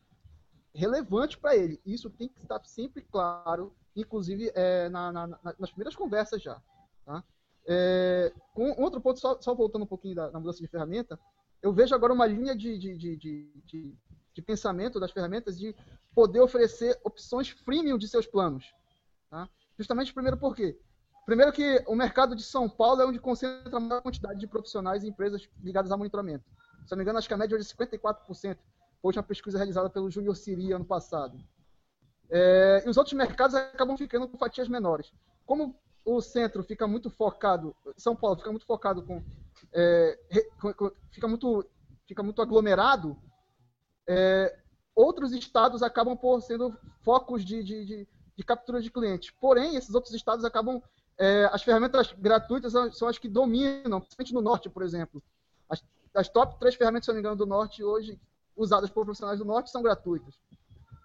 relevante para ele. Isso tem que estar sempre claro, inclusive é, na, na, nas primeiras conversas já. Tá? É, com outro ponto, só, só, voltando um pouquinho da, mudança de ferramenta, eu vejo agora uma linha de, de, de, de, de pensamento das ferramentas de poder oferecer opções freemium de seus planos. Tá? Justamente, primeiro, por quê? Primeiro que o mercado de São Paulo é onde concentra a maior quantidade de profissionais e empresas ligadas a monitoramento. Se não me engano, acho que a média é 54%. Foi uma pesquisa realizada pelo Júnior Siri ano passado. É, e os outros mercados acabam ficando com fatias menores. Como o centro fica muito focado, São Paulo fica muito focado com, é, fica muito fica muito aglomerado, é, outros estados acabam por sendo focos de, de, de, de, captura de clientes. Porém, esses outros estados acabam é, as ferramentas gratuitas são, as que dominam, principalmente no norte, por exemplo. As, as top três ferramentas, se não me engano, do norte hoje, usadas por profissionais do norte, são gratuitas.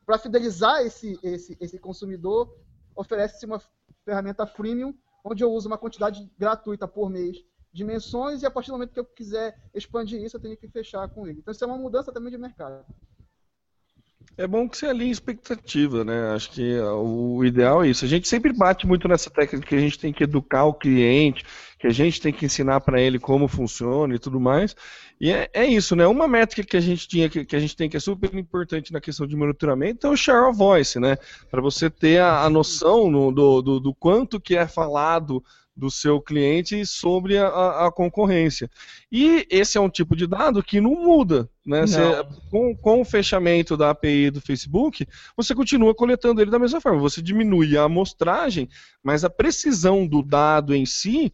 Para fidelizar esse, esse, esse consumidor, oferece-se uma ferramenta freemium, onde eu uso uma quantidade gratuita por mês de menções e a partir do momento que eu quiser expandir isso, eu tenho que fechar com ele. Então, isso é uma mudança também de mercado. É bom que você alinhe expectativa, né? Acho que o ideal é isso. A gente sempre bate muito nessa técnica que a gente tem que educar o cliente, que a gente tem que ensinar para ele como funciona e tudo mais. E é, é, isso, né? Uma métrica que a gente tinha, que, que, a gente tem que é super importante na questão de monitoramento é o share of voice, né? Para você ter a, a noção no, do, do, do quanto que é falado do seu cliente sobre a, a, concorrência. E esse é um tipo de dado que não muda. Né? Você, com, com, o fechamento da API do Facebook, você continua coletando ele da mesma forma. Você diminui a amostragem, mas a precisão do dado em si.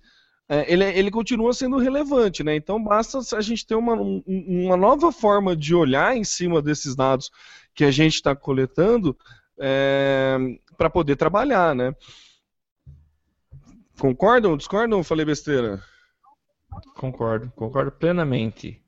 É, ele, ele continua sendo relevante, né? Então basta a gente ter uma, uma nova forma de olhar em cima desses dados que a gente está coletando é, para poder trabalhar, né? Concordam? Discordam? Falei besteira. Concordo, concordo plenamente.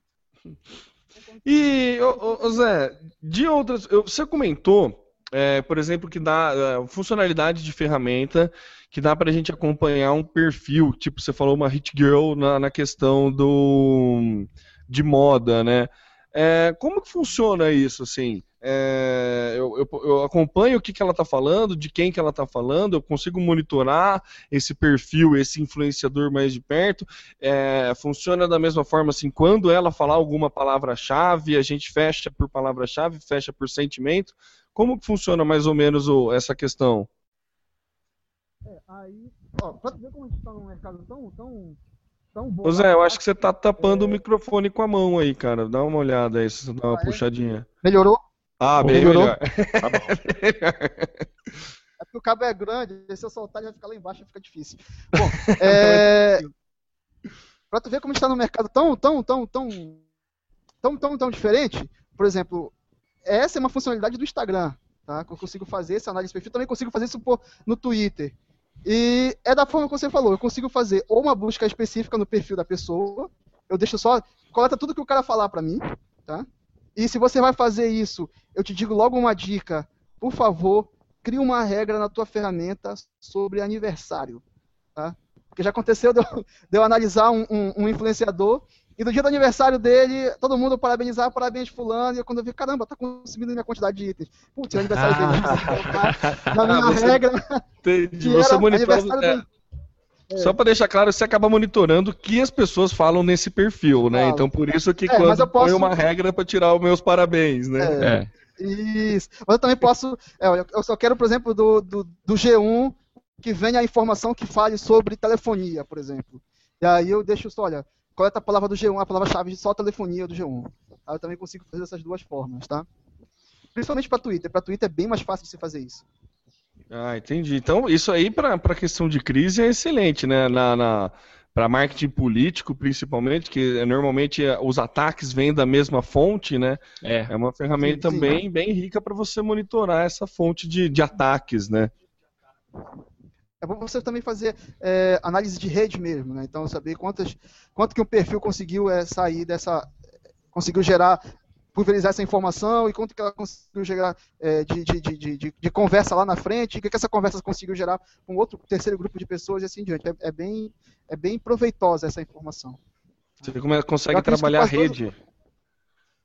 E, ô, ô, Zé, de outras. Você comentou, é, por exemplo, que dá é, funcionalidade de ferramenta que dá para a gente acompanhar um perfil, tipo, você falou uma hit girl na, na questão do de moda, né? É, como que funciona isso, assim? É, eu, eu, eu, acompanho o que, que ela está falando, de quem que ela está falando, eu consigo monitorar esse perfil, esse influenciador mais de perto. É, funciona da mesma forma assim, quando ela falar alguma palavra-chave, a gente fecha por palavra-chave, fecha por sentimento. Como que funciona mais ou menos o, essa questão? É, aí, ó, pra ver como a gente está num mercado tão, tão Ô Zé, eu acho que você tá tapando é... o microfone com a mão aí, cara. Dá uma olhada aí, se você dá uma ah, é? puxadinha. Melhorou? Ah, bem melhorou. melhor. tá bom. É porque o cabo é grande, se eu soltar ele vai ficar lá embaixo, fica difícil. Bom, é... pra tu ver como está no mercado tão, tão, tão, tão, tão, tão, tão diferente, por exemplo, essa é uma funcionalidade do Instagram, tá? Que eu consigo fazer essa análise de perfil, também consigo fazer isso no Twitter. E é da forma que você falou, eu consigo fazer ou uma busca específica no perfil da pessoa, eu deixo só, coleta tudo que o cara falar para mim, tá? E se você vai fazer isso, eu te digo logo uma dica, por favor, crie uma regra na tua ferramenta sobre aniversário, tá? Porque já aconteceu de eu, de eu analisar um, um, um influenciador e no dia do aniversário dele, todo mundo parabenizar, parabéns fulano. E eu, quando eu vi, caramba, tá consumindo minha quantidade de itens. Putz, é aniversário dele. Na minha você, regra. Entendi. Você monitora. É. É. Só para deixar claro, você acaba monitorando o que as pessoas falam nesse perfil, né? Então por isso que é, quando eu posso... põe uma regra para tirar os meus parabéns, né? É. é. Isso. Mas eu também posso. É, eu só quero, por exemplo, do, do, do G1 que venha a informação que fale sobre telefonia, por exemplo. E aí eu deixo só, olha, coleta a palavra do G1, a palavra-chave de só telefonia do G1. Aí eu também consigo fazer dessas duas formas, tá? Principalmente para Twitter. Para Twitter é bem mais fácil de se fazer isso. Ah, entendi. Então, isso aí para a questão de crise é excelente, né? Na, na, para marketing político, principalmente, que normalmente é, os ataques vêm da mesma fonte, né? É, é uma ferramenta sim, sim. bem, bem rica para você monitorar essa fonte de, de ataques, né? É bom você também fazer é, análise de rede mesmo, né? Então saber quantas, quanto que um perfil conseguiu é, sair dessa, conseguiu gerar pulverizar essa informação e quanto que ela conseguiu gerar é, de, de, de, de, conversa lá na frente, o que, que essa conversa conseguiu gerar com outro terceiro grupo de pessoas e assim diante. É, é bem, é bem proveitosa essa informação. Você consegue trabalhar a rede. Todo...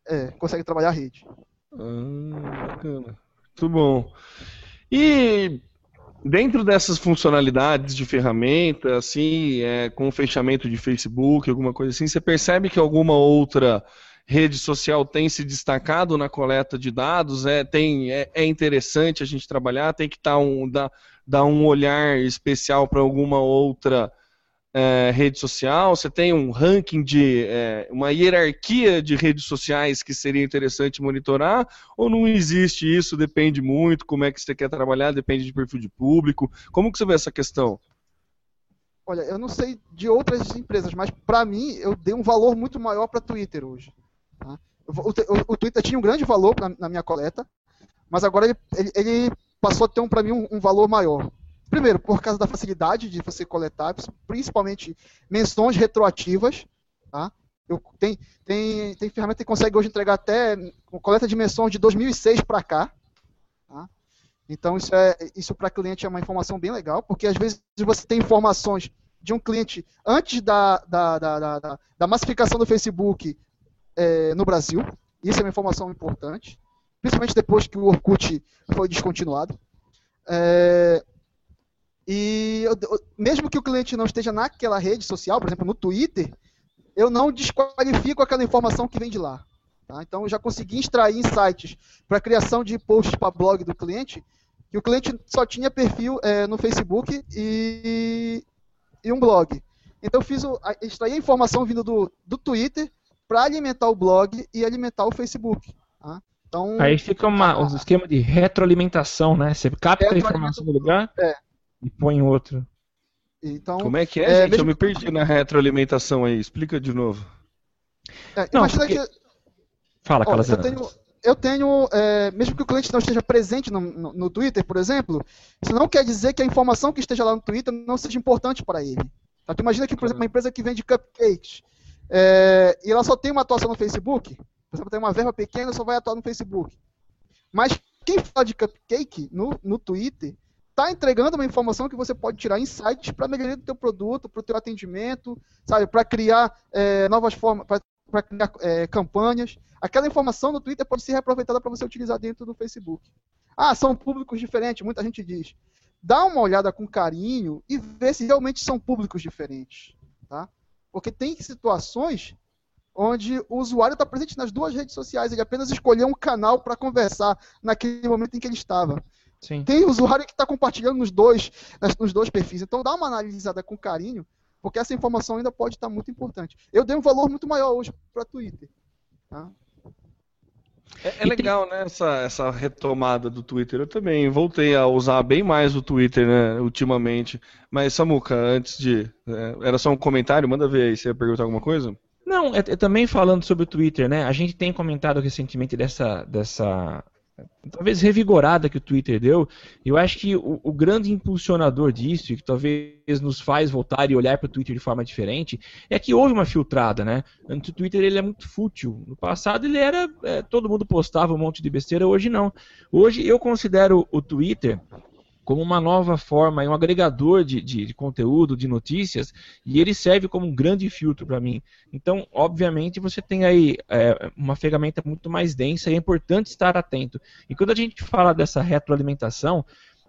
É, consegue trabalhar a rede. Ah, bacana. Muito bom. E dentro dessas funcionalidades de ferramenta, assim, é, com o fechamento de Facebook, alguma coisa assim, você percebe que alguma outra rede social tem se destacado na coleta de dados, é, tem, é, é interessante a gente trabalhar, tem que tá um, dar, dar um olhar especial para alguma outra é, rede social, você tem um ranking de é, uma hierarquia de redes sociais que seria interessante monitorar, ou não existe isso, depende muito, como é que você quer trabalhar, depende de perfil de público, como que você vê essa questão? Olha, eu não sei de outras empresas, mas para mim eu dei um valor muito maior para Twitter hoje. Tá? O, o, o, Twitter tinha um grande valor na, na minha coleta, mas agora ele, ele, ele passou a ter um, para mim um, um, valor maior. Primeiro, por causa da facilidade de você coletar, principalmente menções retroativas. Tá? Eu, tem, tem, tem ferramenta que consegue hoje entregar até coleta de menções de 2006 para cá. Tá? Então, isso, é, isso para cliente é uma informação bem legal, porque às vezes você tem informações de um cliente antes da, da, da, da, da massificação do Facebook é, no Brasil. Isso é uma informação importante, principalmente depois que o Orkut foi descontinuado. É, e eu, mesmo que o cliente não esteja naquela rede social, por exemplo, no Twitter, eu não desqualifico aquela informação que vem de lá. Tá? Então, eu já consegui extrair insights para criação de posts para blog do cliente, que o cliente só tinha perfil é, no Facebook e, e, um blog. Então, eu fiz o, extraí a informação vindo do, do Twitter para alimentar o blog e alimentar o Facebook. Tá? Então, Aí fica uma, um esquema de retroalimentação, né? Você capta a informação do lugar é. e põe outro. Então, Como é que é, é gente? Mesmo... Eu me perdi na retroalimentação aí. Explica de novo. É, não, porque... que... Fala, Ó, Eu tenho, eu tenho é, mesmo que o cliente não esteja presente no, no, no, Twitter, por exemplo, isso não quer dizer que a informação que esteja lá no Twitter não seja importante para ele. Tá? Tu imagina que, por exemplo, uma empresa que vende cupcakes, é, e ela só tem uma atuação no Facebook, por exemplo, tem uma verba pequena, só vai atuar no Facebook. Mas quem fala de cupcake no, no Twitter está entregando uma informação que você pode tirar insights para melhoria do teu produto, para o teu atendimento, sabe, para criar é, novas formas, para criar é, campanhas. Aquela informação no Twitter pode ser reaproveitada para você utilizar dentro do Facebook. Ah, são públicos diferentes, muita gente diz. Dá uma olhada com carinho e vê se realmente são públicos diferentes. Tá? Porque tem situações onde o usuário está presente nas duas redes sociais, ele apenas escolheu um canal para conversar naquele momento em que ele estava. Sim. Tem usuário que está compartilhando nos dois, nos dois perfis. Então dá uma analisada com carinho, porque essa informação ainda pode estar tá muito importante. Eu dei um valor muito maior hoje para Twitter. Tá? É, é, legal, né, essa, essa retomada do Twitter. Eu também voltei a usar bem mais o Twitter, né, ultimamente. Mas, Samuca, antes de. É, era só um comentário, manda ver aí, você ia perguntar alguma coisa? Não, é, é, também falando sobre o Twitter, né? A gente tem comentado recentemente dessa, dessa talvez revigorada que o Twitter deu, eu acho que o, o, grande impulsionador disso, e que talvez nos faz voltar e olhar para o Twitter de forma diferente, é que houve uma filtrada, né? O Twitter ele é muito fútil. No passado ele era, é, todo mundo postava um monte de besteira, hoje não. Hoje eu considero o Twitter como uma nova forma, um agregador de, de, de, conteúdo, de notícias, e ele serve como um grande filtro para mim. Então, obviamente, você tem aí é, uma ferramenta muito mais densa e é importante estar atento. E quando a gente fala dessa retroalimentação,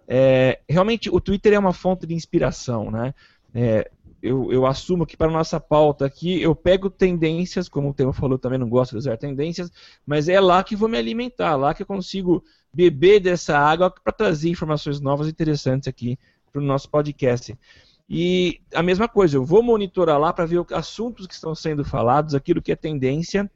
é, realmente o Twitter é uma fonte de inspiração, né? É, eu, eu, assumo que para nossa pauta aqui eu pego tendências, como o tema falou, também não gosto de usar tendências, mas é lá que vou me alimentar, lá que eu consigo beber dessa água para trazer informações novas e interessantes aqui para o nosso podcast. E a mesma coisa, eu vou monitorar lá para ver assuntos que estão sendo falados, aquilo que é tendência,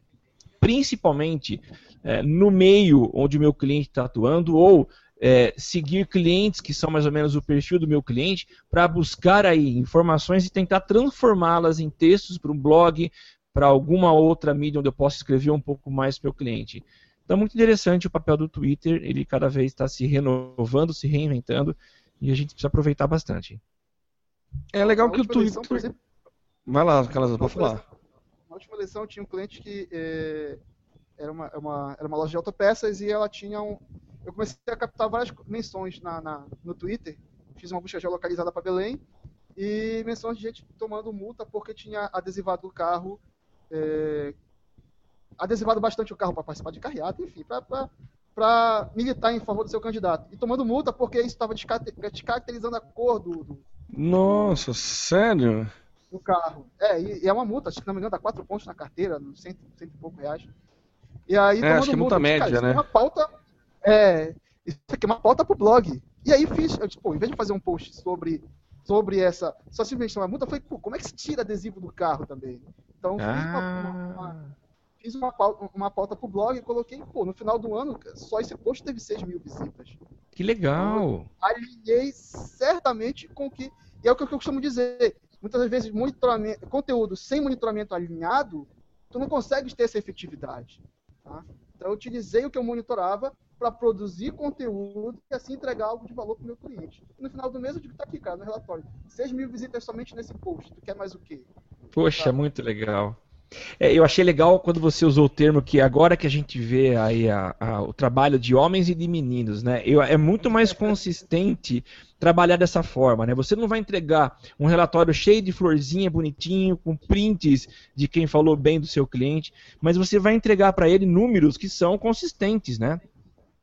principalmente é, no meio onde o meu cliente está atuando, ou é, seguir clientes que são mais ou menos o perfil do meu cliente para buscar aí informações e tentar transformá-las em textos para um blog, para alguma outra mídia onde eu possa escrever um pouco mais para o meu cliente. Então, muito interessante o papel do Twitter, ele cada vez está se renovando, se reinventando, e a gente precisa aproveitar bastante. É legal que o Twitter. Exemplo, Vai lá, Calazans, pode falar. Na última eleição tinha um cliente que eh, era, uma, uma, era uma loja de autopeças e ela tinha um. Eu comecei a captar várias menções na, na no Twitter, fiz uma busca geolocalizada para Belém e menções de gente tomando multa porque tinha adesivado o carro eh, adesivado bastante o carro para participar de carreata, enfim, para militar em favor do seu candidato. E tomando multa porque isso estava descaracterizando a cor do, do. Nossa, sério? Do carro. É, e, e, é uma multa, acho que não me engano, dá quatro pontos na carteira, cento, cento e pouco reais. E aí, é, acho que é multa, multa média, cara, né? É uma pauta. É, isso aqui é uma pauta pro blog. E aí fiz, eu pô, em vez de fazer um post sobre, sobre essa. Só simplesmente uma multa, foi, como é que se tira adesivo do carro também? Então fiz ah. uma, uma, fiz uma pauta, uma pauta pro blog e coloquei, pô, no final do ano, só esse post teve 6 mil visitas. Que legal! Então, alinhei certamente com o que. E é o que eu costumo dizer. Muitas vezes, monitoramento, conteúdo sem monitoramento alinhado, tu não consegues ter essa efetividade. Tá? Então, eu utilizei o que eu monitorava para produzir conteúdo e assim entregar algo de valor para o meu cliente. No final do mês, eu digo, tá aqui, cara, no relatório. 6 mil visitas somente nesse post. Tu quer mais o quê? Poxa, tá? muito legal. É, eu achei legal quando você usou o termo que agora que a gente vê aí a, a, o trabalho de homens e de meninos, né? Eu, é muito mais consistente trabalhar dessa forma, né? Você não vai entregar um relatório cheio de florzinha, bonitinho, com prints de quem falou bem do seu cliente, mas você vai entregar para ele números que são consistentes, né?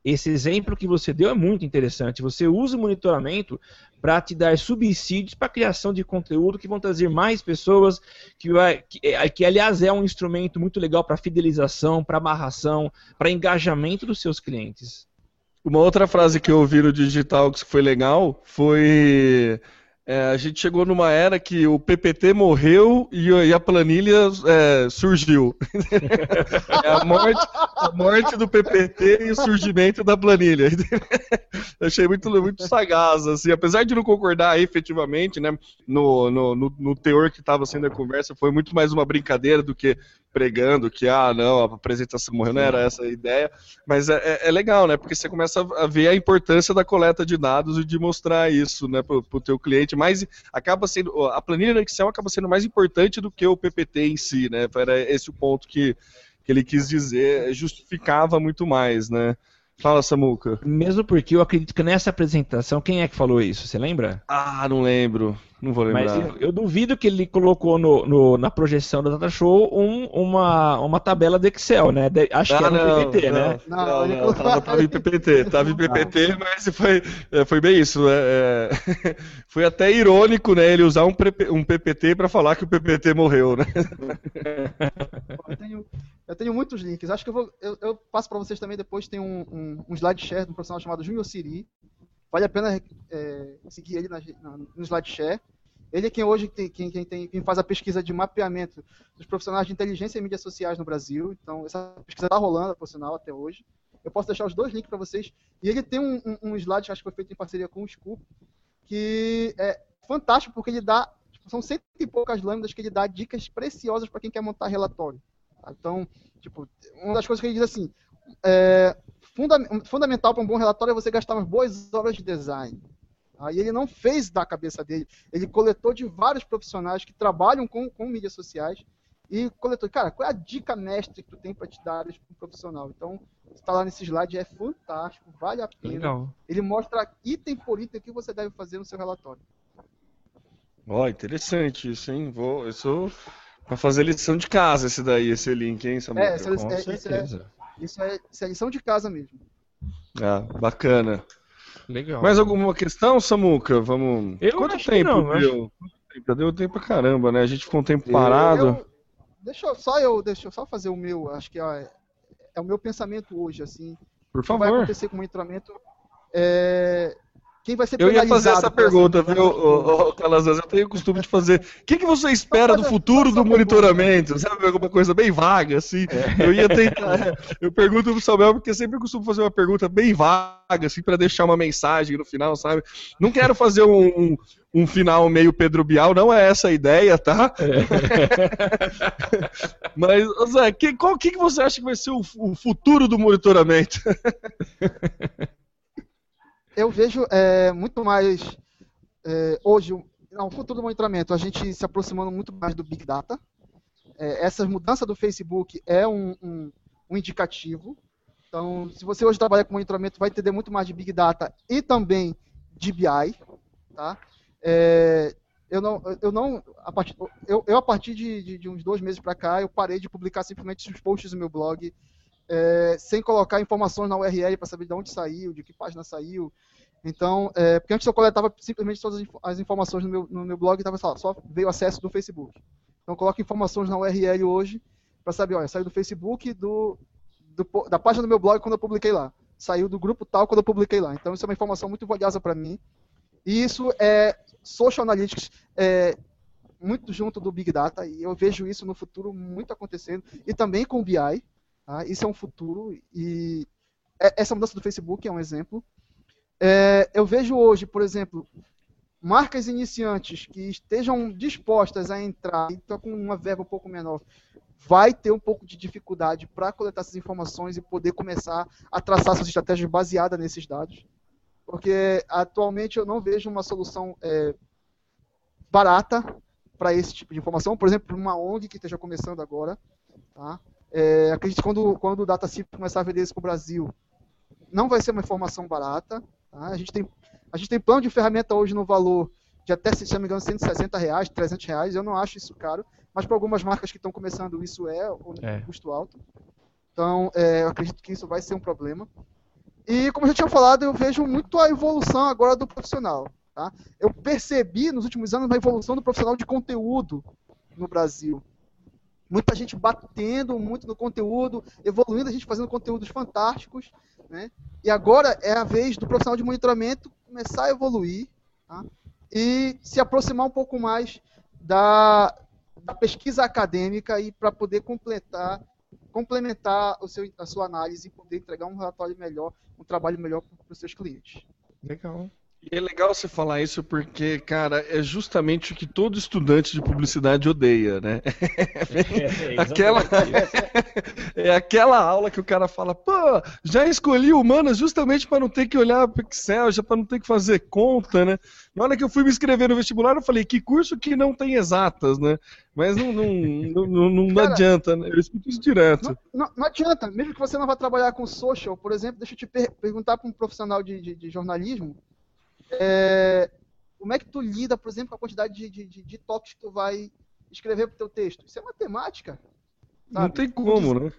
Esse exemplo que você deu é muito interessante. Você usa o monitoramento para te dar subsídios para a criação de conteúdo que vão trazer mais pessoas, que, vai, que, é, que aliás é um instrumento muito legal para fidelização, para amarração, para engajamento dos seus clientes. Uma outra frase que eu ouvi no Digital que foi legal foi é, a gente chegou numa era que o PPT morreu e, e a planilha é, surgiu. é a, morte, a morte do PPT e o surgimento da planilha. achei muito, muito sagaz, assim, apesar de não concordar efetivamente, né, no, no, no, no teor que estava sendo a conversa, foi muito mais uma brincadeira do que pregando que, ah, não, a apresentação morreu, não era essa a ideia, mas é, é, é, legal, né, porque você começa a ver a importância da coleta de dados e de mostrar isso, né, para o teu cliente, mas acaba sendo, a planilha no Excel acaba sendo mais importante do que o PPT em si, né, era esse o ponto que, que ele quis dizer, justificava muito mais, né. Fala, Samuca. Mesmo porque eu acredito que nessa apresentação, quem é que falou isso? Você lembra? Ah, não lembro. Não vou lembrar. Mas eu, eu duvido que ele colocou no, no, na projeção da Data Show um, uma, uma tabela de Excel, né? De, acho ah, que era no PPT, não, né? Não, não, não, não tava, tava em PPT. Tava em PPT, mas foi, é, foi bem isso. É, é, foi até irônico, né? Ele usar um, um PPT para falar que o PPT morreu, né? Eu tenho, eu tenho muitos links. Acho que eu vou. Eu, eu passo para vocês também depois. Tem um, um, um slide share de um profissional chamado Junior Siri Vale a pena é, seguir ele na, na, no SlideShare. Ele é quem hoje tem, quem, quem, tem, quem faz a pesquisa de mapeamento dos profissionais de inteligência e mídias sociais no Brasil. Então, essa pesquisa está rolando, por sinal, até hoje. Eu posso deixar os dois links para vocês. E ele tem um, um, um, slide, acho que foi feito em parceria com o Scoop, que é fantástico porque ele dá, são cento e poucas lâminas que ele dá dicas preciosas para quem quer montar relatório. Então, tipo, uma das coisas que ele diz assim, é, funda fundamental para um bom relatório é você gastar umas boas horas de design. Aí ele não fez da cabeça dele, ele coletou de vários profissionais que trabalham com, com mídias sociais e coletou, cara, qual é a dica mestre que tu tem para te dar para um profissional? Então, está lá nesse slide, é fantástico, vale a pena. Legal. Ele mostra item por item que você deve fazer no seu relatório. Ó, oh, interessante isso, hein? Vou, isso para fazer lição de casa esse daí, esse link, hein, Samuel? É, essa, Com é, certeza. É, isso é, isso é lição de casa mesmo. Ah, bacana. Legal. Mais alguma questão, Samuca? Vamos. Eu Quanto tempo não, deu? Acho... Deu tempo pra caramba, né? A gente ficou um tempo parado. Eu, deixa eu só eu, deixa eu só fazer o meu, acho que é, é o meu pensamento hoje, assim. Por favor. O que vai acontecer com o monitoramento é, quem vai ser Eu ia penalizado fazer essa pergunta, viu, Calazans? Eu tenho o costume de fazer. O que, que você espera do futuro do monitoramento? Sabe, alguma coisa bem vaga, assim. Eu ia tentar. Eu pergunto pro Samuel, porque eu sempre costumo fazer uma pergunta bem vaga, assim, pra deixar uma mensagem no final, sabe? Não quero fazer um, um, um final meio Pedro Bial, não é essa a ideia, tá? Mas, ô Zé, que, qual que, que você acha que vai ser o, o futuro do monitoramento? eu vejo é, muito mais é, hoje, o- não, o futuro do monitoramento, a gente se aproximando muito mais do Big Data. É, essa mudança do Facebook é um, um- um indicativo. Então, se você hoje trabalhar com monitoramento, vai entender muito mais de Big Data e também de BI. Tá? É, eu não, eu não, a partir, eu, eu a partir de, de- de uns dois meses para cá, eu parei de publicar simplesmente os posts do meu blog, é, sem colocar informações na URL para saber de onde saiu, de que página saiu. Então, é, porque antes eu coletava simplesmente todas as info- as informações no meu, no meu blog estava só, só veio acesso do Facebook. Então, coloco informações na URL hoje para saber, olha, saiu do Facebook, do, do da página do meu blog quando eu publiquei lá. Saiu do grupo tal quando eu publiquei lá. Então, isso é uma informação muito valiosa para mim. E isso é social analytics é, muito junto do Big Data e eu vejo isso no futuro muito acontecendo e também com o BI. Tá? Isso é um futuro e é- essa mudança do Facebook é um exemplo. É, eu vejo hoje, por exemplo, marcas iniciantes que estejam dispostas a entrar e estão com uma verba um pouco menor, vai ter um pouco de dificuldade para coletar essas informações e poder começar a traçar suas estratégias baseadas nesses dados. Porque atualmente eu não vejo uma solução é, barata para esse tipo de informação. Por exemplo, uma ONG que esteja começando agora. Tá? É, acredito que quando, quando o DataCip começar a vender isso para o Brasil, não vai ser uma informação barata. Tá? A, gente tem, a gente tem plano de ferramenta hoje no valor de até, se não me engano, 160 reais, 300 reais. Eu não acho isso caro, mas para algumas marcas que estão começando, isso é um É. custo alto. Então, é, eu acredito que isso vai ser um problema. E, como eu já tinha falado, eu vejo muito a evolução agora do profissional. Tá? Eu percebi nos últimos anos uma evolução do profissional de conteúdo no Brasil. Muita gente batendo muito no conteúdo, evoluindo, a gente fazendo conteúdos fantásticos. Né? E agora é a vez do profissional de monitoramento começar a evoluir tá? e se aproximar um pouco mais da, da pesquisa acadêmica e para poder completar, complementar o seu, a sua análise e poder entregar um relatório melhor, um trabalho melhor para os seus clientes. Legal. E é legal você falar isso porque, cara, é justamente o que todo estudante de publicidade odeia, né? Aquela é aquela aula que o cara fala, pô, já escolhi humanas justamente para não ter que olhar para Excel, já para não ter que fazer conta, né? Na hora que eu fui me inscrever no vestibular, eu falei, que curso que não tem exatas, né? Mas não, não, não, não, não Cara, adianta, né? Eu escuto isso direto. Não, não, não adianta, mesmo que você não vá trabalhar com social, por exemplo, deixa eu te per- perguntar para um profissional de, de- de jornalismo, é, como é que tu lida, por exemplo, com a quantidade de, de, de, que tu vai escrever para o teu texto? Isso é matemática. Não sabe? tem como, né?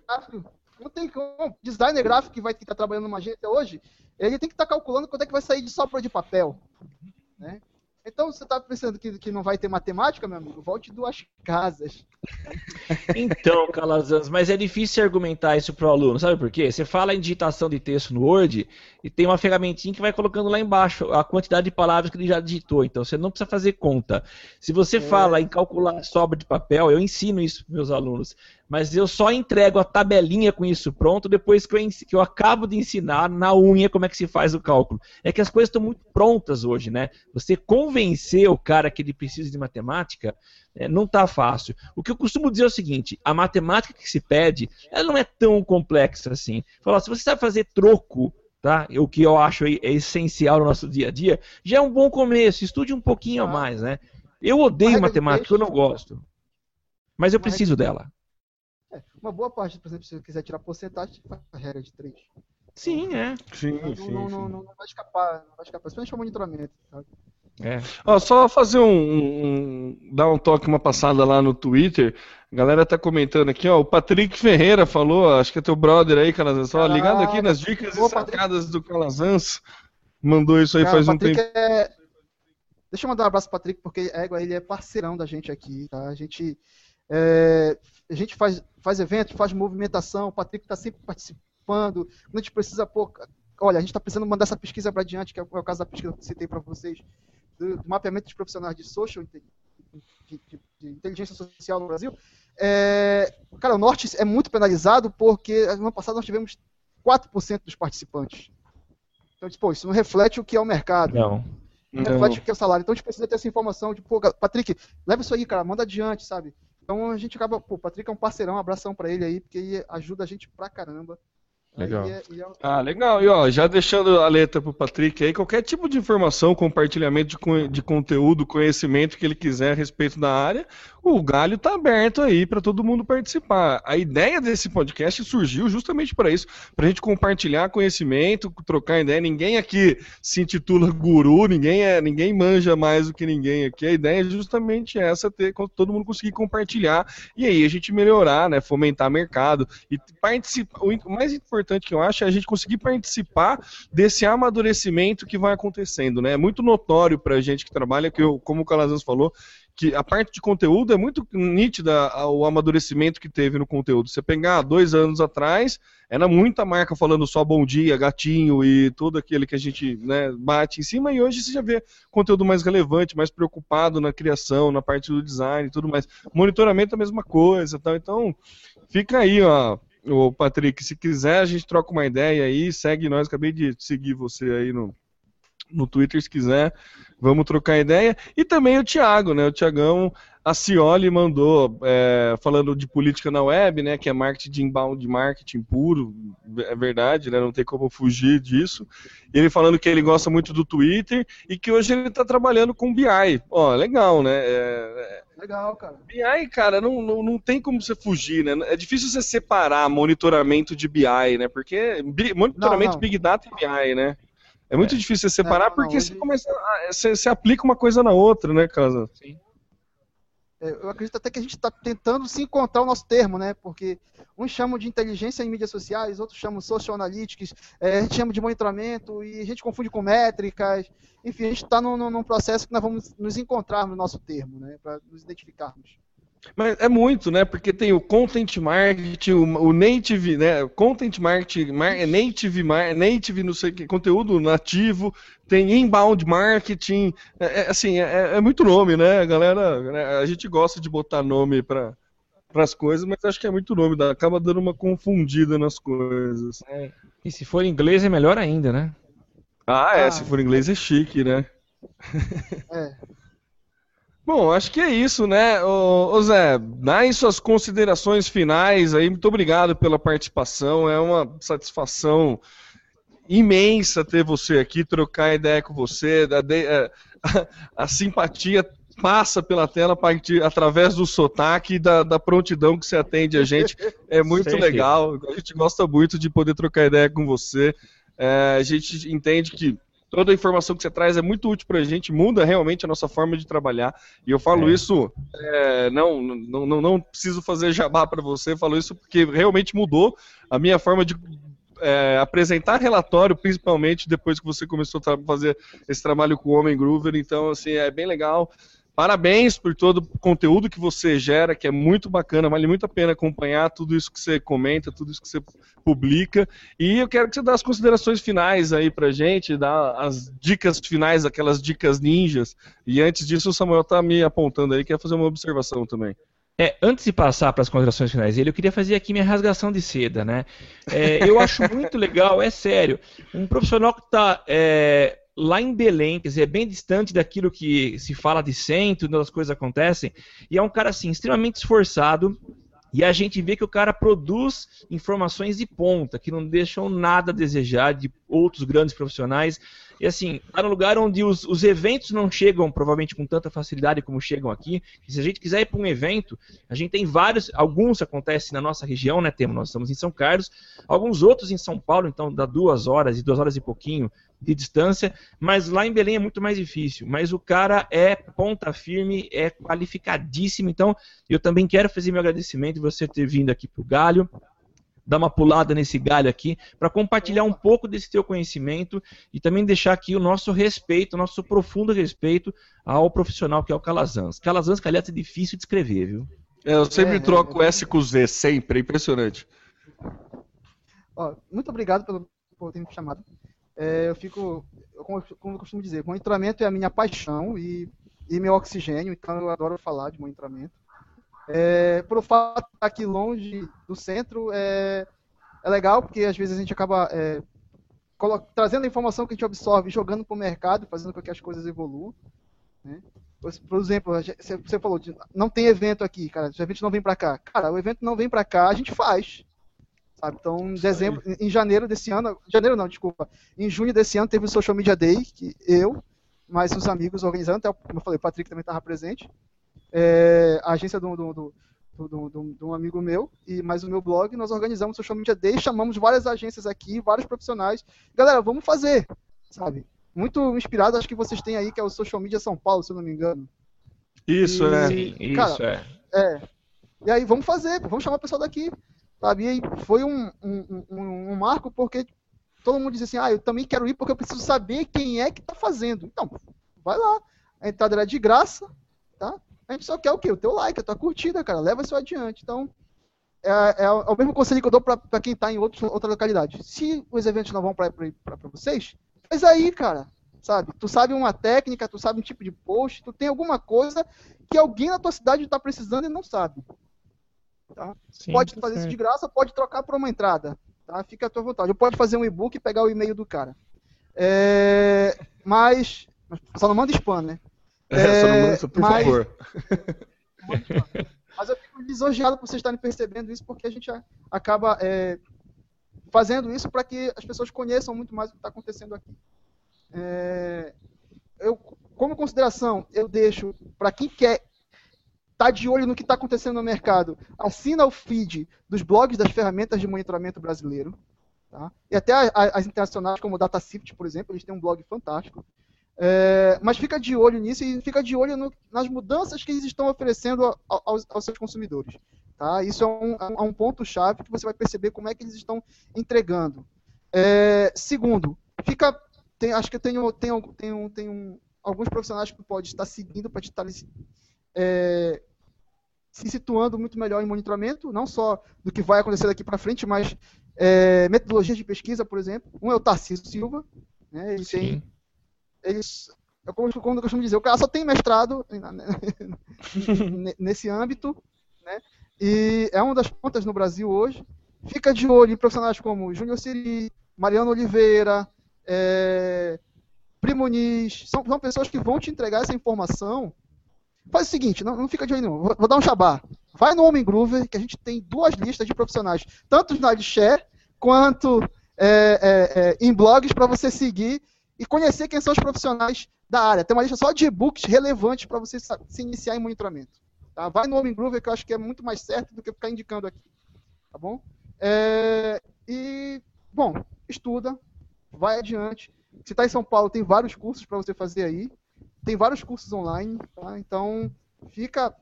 Não tem como. Designer gráfico que vai estar trabalhando numa agência hoje, ele tem que estar calculando quanto é que vai sair de sopra de papel. Né? Então, você está pensando que, que não vai ter matemática, meu amigo? Volte duas casas. Então, Calazans, mas é difícil argumentar isso pro aluno, sabe por quê? Você fala em digitação de texto no Word e tem uma ferramentinha que vai colocando lá embaixo a quantidade de palavras que ele já digitou, então você não precisa fazer conta. Se você fala em calcular sobra de papel, eu ensino isso para meus alunos, mas eu só entrego a tabelinha com isso pronto depois que eu, que eu acabo de ensinar na unha como é que se faz o cálculo. É que as coisas estão muito prontas hoje, né? Você convencer o cara que ele precisa de matemática é, não está fácil. O que eu costumo dizer é o seguinte: a matemática que se pede, ela não é tão complexa assim. Falar, se você sabe fazer troco, tá? O que eu acho é essencial no nosso dia a dia, já é um bom começo. Estude um pouquinho a Ah. mais, né? Eu odeio matemática, eu não gosto. Mas eu preciso dela. É, uma boa parte, por exemplo, se você quiser tirar porcentagem, faz a regra de 3. Sim, é. Sim, Não, sim, não, sim. não, não vai escapar, não vai escapar. Principalmente para monitoramento. Sabe? é. Ó, só fazer um, um- dar um toque, uma passada lá no Twitter. A galera tá comentando aqui, ó. O Patrick Ferreira falou, acho que é teu brother aí, Calazans. Ó, ligado aqui nas dicas e Ô, Patrick. sacadas do Calazans. Mandou isso aí Cara, faz o um Patrick tempo. é- Deixa eu mandar um abraço pro Patrick, porque égua, ele é parceirão da gente aqui, tá? A gente, é, a gente faz, faz eventos, faz movimentação, o Patrick está sempre participando. Quando a gente precisa, pô, olha, a gente está precisando mandar essa pesquisa para adiante, que é o caso da pesquisa que eu citei para vocês, do, do, mapeamento dos profissionais de social, de, de, de inteligência social no Brasil. É, cara, o Norte é muito penalizado porque no ano passado nós tivemos 4% dos participantes. Então, tipo, isso não reflete o que é o mercado. Não. Não reflete o que é o salário. Então a gente precisa ter essa informação de, pô, Patrick, leva isso aí, cara, manda adiante, sabe? Então a gente acaba, pô, o Patrick é um parceirão, um abração para ele aí, porque ele ajuda a gente pra caramba. Legal. É, é... Ah, legal. E ó, já deixando a letra pro Patrick aí, qualquer tipo de informação, compartilhamento de, de conteúdo, conhecimento que ele quiser a respeito da área, o galho está aberto aí para todo mundo participar. A ideia desse podcast surgiu justamente para isso, para a gente compartilhar conhecimento, trocar ideia. Ninguém aqui se intitula guru, ninguém é, ninguém manja mais do que ninguém aqui. A ideia é justamente essa, ter todo mundo conseguir compartilhar e aí a gente melhorar, né, fomentar mercado e participar. O mais importante que eu acho é a gente conseguir participar desse amadurecimento que vai acontecendo, né? É muito notório para a gente que trabalha que eu, como o Calazans falou, que a parte de conteúdo é muito nítida o amadurecimento que teve no conteúdo. Você pegar dois anos atrás, era muita marca falando só bom dia, gatinho e tudo aquele que a gente né, bate em cima, e hoje você já vê conteúdo mais relevante, mais preocupado na criação, na parte do design e tudo mais. Monitoramento é a mesma coisa, tal. então fica aí, ó. O Patrick, se quiser, a gente troca uma ideia aí, segue nós. Acabei de seguir você aí no, no Twitter, se quiser, vamos trocar ideia. E também o Thiago, né? O Thiagão, a Cioli mandou, é, falando de política na web, né? Que é marketing de inbound marketing puro, é verdade, né? Não tem como fugir disso. Ele falando que ele gosta muito do Twitter e que hoje ele está trabalhando com BI. Ó, legal, né? É, é, legal, cara. BI, cara, não, não, não tem como você fugir, né? É difícil você separar monitoramento de BI, né? Porque monitoramento não, não. Big Data e BI, né? É muito é. difícil você separar não, porque hoje... você começa a, você, você, aplica uma coisa na outra, né, Casa? Sim. É, eu acredito até que a gente está tentando se encontrar o nosso termo, né? Porque uns chamam de inteligência em mídias sociais, outros chamam social analytics, é, a gente chama de monitoramento e a gente confunde com métricas. Enfim, a gente está num, num processo que nós vamos nos encontrar no nosso termo, né? Para nos identificarmos. Mas é muito, né? Porque tem o content marketing, o, o native, né? Content marketing, mar, é native, mar, native, não sei o que, conteúdo nativo, tem inbound marketing, é, é assim, é, é, muito nome, né? A galera, né? a gente gosta de botar nome para as coisas, mas acho que é muito nome, dá, acaba dando uma confundida nas coisas. É. E se for inglês é melhor ainda, né? Ah, é, ah, se for inglês é chique, né? É. Bom, acho que é isso, né? Ô, ô Zé, dá aí suas considerações finais aí. Muito obrigado pela participação. É uma satisfação imensa ter você aqui, trocar ideia com você. A, é, a, a simpatia passa pela tela através do sotaque e da, da, prontidão que você atende a gente. É muito legal. A gente gosta muito de poder trocar ideia com você. É, a gente entende que toda a informação que você traz é muito útil para a gente, muda realmente a nossa forma de trabalhar. E eu falo é. isso, é, não, não, não, não preciso fazer jabá para você, falo isso porque realmente mudou a minha forma de é, apresentar relatório, principalmente depois que você começou a fazer esse trabalho com o Homem Groover. Então, assim, é bem legal. Parabéns por todo o conteúdo que você gera, que é muito bacana, vale muito a pena acompanhar tudo isso que você comenta, tudo isso que você publica. E eu quero que você dê as considerações finais aí pra gente, dá as dicas finais, aquelas dicas ninjas. E antes disso, o Samuel tá me apontando aí, quer fazer uma observação também. É, antes de passar para as considerações finais dele, eu queria fazer aqui minha rasgação de seda, né? É, eu acho muito legal, é sério, um profissional que está é, lá em Belém, quer dizer, é bem distante daquilo que se fala de centro, onde as coisas acontecem, e é um cara assim extremamente esforçado, e a gente vê que o cara produz informações de ponta, que não deixam nada a desejar de outros grandes profissionais. E assim, tá no lugar onde os, os eventos não chegam provavelmente com tanta facilidade como chegam aqui. E se a gente quiser ir para um evento, a gente tem vários, alguns acontecem na nossa região, né? Temos, nós estamos em São Carlos, alguns outros em São Paulo, então dá duas horas e duas horas e pouquinho de distância, mas lá em Belém é muito mais difícil. Mas o cara é ponta firme, é qualificadíssimo. Então, eu também quero fazer meu agradecimento de você ter vindo aqui para o Galho dar uma pulada nesse galho aqui, para compartilhar um pouco desse teu conhecimento e também deixar aqui o nosso respeito, o nosso profundo respeito ao profissional que é o Calazans. Calazans, que aliás é difícil de escrever, viu? É, eu sempre é, troco é, S com Z, sempre, é impressionante. Ó, muito obrigado pelo, por ter me chamado. É, eu fico, como, eu costumo dizer, monitoramento é a minha paixão e, e meu oxigênio, então eu adoro falar de monitoramento. É, por o fato de estar aqui longe do centro, é, é legal, porque às vezes a gente acaba é, trazendo a informação que a gente absorve, jogando para o mercado, fazendo com que as coisas evoluam. Né? Por exemplo, você falou, de, não tem evento aqui, cara, o evento não vem para cá. Cara, o evento não vem para cá, a gente faz. Sabe? Então, em dezembro, em janeiro desse ano, janeiro não, desculpa, em junho desse ano teve o Social Media Day, que eu, mais os amigos organizando, até, como eu falei, o Patrick também estava presente, é, a agência do, do, do de um amigo meu e mais o meu blog, nós organizamos o Social Media Day, chamamos várias agências aqui, vários profissionais. Galera, vamos fazer, sabe? muito inspirado, acho que vocês têm aí, que é o Social Media São Paulo, se eu não me engano. Isso, e, é. Sim, cara, isso, é. É. E aí, vamos fazer, vamos chamar o pessoal daqui. Sabe? E foi um, um, um, um marco, porque todo mundo diz assim, ah, eu também quero ir porque eu preciso saber quem é que está fazendo. Então, vai lá. A entrada era de graça, tá? A gente só quer o quê? O teu like, a tua curtida, cara. Leva isso adiante. Então, é, é, é o mesmo conselho que eu dou para quem está em outro, outra localidade. Se os eventos não vão para vocês, mas aí, cara, sabe? Tu sabe uma técnica, tu sabe um tipo de post, tu tem alguma coisa que alguém na tua cidade está precisando e não sabe. Tá? Sim, pode tá fazer certo. isso de graça, pode trocar por uma entrada. Tá? Fica à tua vontade. Ou pode fazer um e-book e pegar o e-mail do cara. É... Mas. Só não manda spam, né? É, é... só não manda, por mas... favor. mas eu fico lisonjeado por vocês estarem percebendo isso, porque a gente acaba é, fazendo isso para que as pessoas conheçam muito mais o que está acontecendo aqui. É, eu, como consideração, eu deixo para quem quer tá de olho no que está acontecendo no mercado, assina o feed dos blogs das ferramentas de monitoramento brasileiro. Tá? E até as internacionais, como o DataSift, por exemplo, eles têm um blog fantástico. É, mas fica de olho nisso e fica de olho no, nas mudanças que eles estão oferecendo aos, aos seus consumidores. Tá? Isso é um, é um ponto-chave que você vai perceber como é que eles estão entregando. É, segundo, fica, tem, acho que eu tenho, tenho, tenho, tenho alguns profissionais que pode estar seguindo para estar é, se situando muito melhor em monitoramento, não só do que vai acontecer daqui para frente, mas é, metodologias de pesquisa, por exemplo. Um é o Tarcísio Silva, né, ele Sim. tem, eles, eu, como, como eu costumo dizer, o cara só tem mestrado nesse âmbito, né? E é uma das pontas no Brasil hoje. Fica de olho em profissionais como Júnior Siri, Mariano Oliveira, é, Primo Nis. São, são, pessoas que vão te entregar essa informação. Faz o seguinte, não, não fica de olho não. Vou, vou, dar um chabá. Vai no Homem Groover, que a gente tem duas listas de profissionais, tanto na share quanto é, é, é, em blogs para você seguir e conhecer quem são os profissionais da área. Tem uma lista só de e-books relevantes para você se iniciar em monitoramento. Tá? Vai no Homem Groover, que eu acho que é muito mais certo do que ficar indicando aqui. Tá bom? É, e, bom, estuda, vai adiante. Se está em São Paulo, tem vários cursos para você fazer aí. Tem vários cursos online, tá? Então, fica,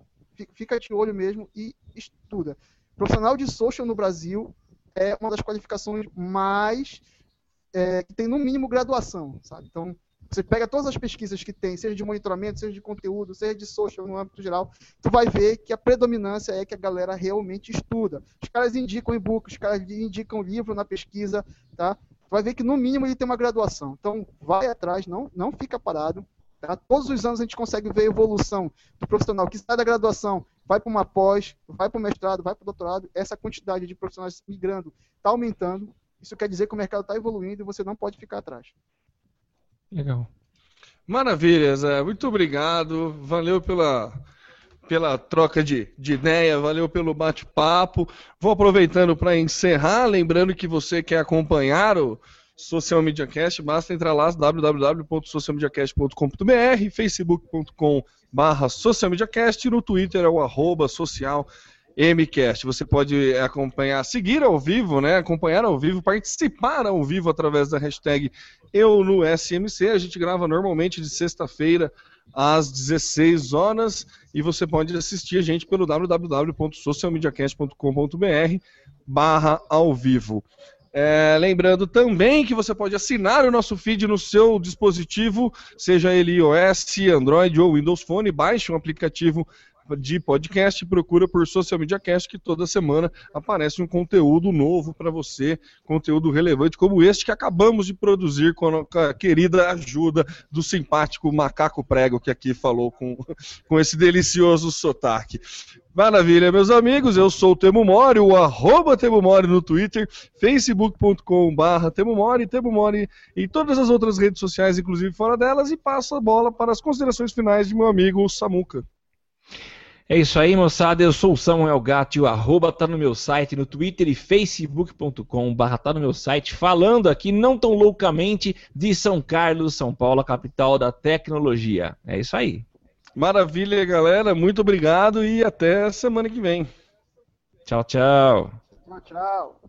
fica de olho mesmo e estuda. Profissional de social no Brasil é uma das qualificações mais é, que tem no mínimo graduação, sabe? Então, você pega todas as pesquisas que tem, seja de monitoramento, seja de conteúdo, seja de social no âmbito geral, tu vai ver que a predominância é que a galera realmente estuda. Os caras indicam e-book, os caras indicam livro na pesquisa, tá? Tu vai ver que no mínimo ele tem uma graduação. Então, vai atrás, não, não fica parado. Tá? Todos os anos a gente consegue ver a evolução do profissional que sai da graduação, vai para uma pós, vai para o mestrado, vai para o doutorado. Essa quantidade de profissionais migrando está aumentando. Isso quer dizer que o mercado está evoluindo e você não pode ficar atrás. Legal. Maravilha, Zé. Muito obrigado. Valeu pela, pela troca de, de ideia, valeu pelo bate-papo. Vou aproveitando para encerrar, lembrando que você quer acompanhar o Social Media Cast, basta entrar lá www.socialmediacast.com.br, facebook.com barra socialmediacast, no Twitter é o arroba social MCast. Você pode acompanhar, seguir ao vivo, né? Acompanhar ao vivo, participar ao vivo através da hashtag Eu no SMC. A gente grava normalmente de sexta-feira às 16 horas e você pode assistir a gente pelo www.socialmediacast.com.br barra ao vivo. É, lembrando também que você pode assinar o nosso feed no seu dispositivo, seja ele iOS, Android ou Windows Phone, baixe um aplicativo de podcast, procura por Social Media Cast, que toda semana aparece um conteúdo novo para você, conteúdo relevante como este que acabamos de produzir com a querida ajuda do simpático Macaco Prego, que aqui falou com, com esse delicioso sotaque. Maravilha, meus amigos, eu sou o Temo Mori, o arroba Temo Mori no Twitter, facebook.com barra Temo Mori, Temo Mori em todas as outras redes sociais, inclusive fora delas, e passo a bola para as considerações finais de meu amigo Samuca. É isso aí, moçada. Eu sou o Samuel Gato e o arroba tá no meu site, no Twitter e facebook.com barra tá no meu site, falando aqui não tão loucamente de São Carlos, São Paulo, a capital da tecnologia. É isso aí. Maravilha, galera. Muito obrigado e até semana que vem. Tchau, tchau. Tchau, tchau.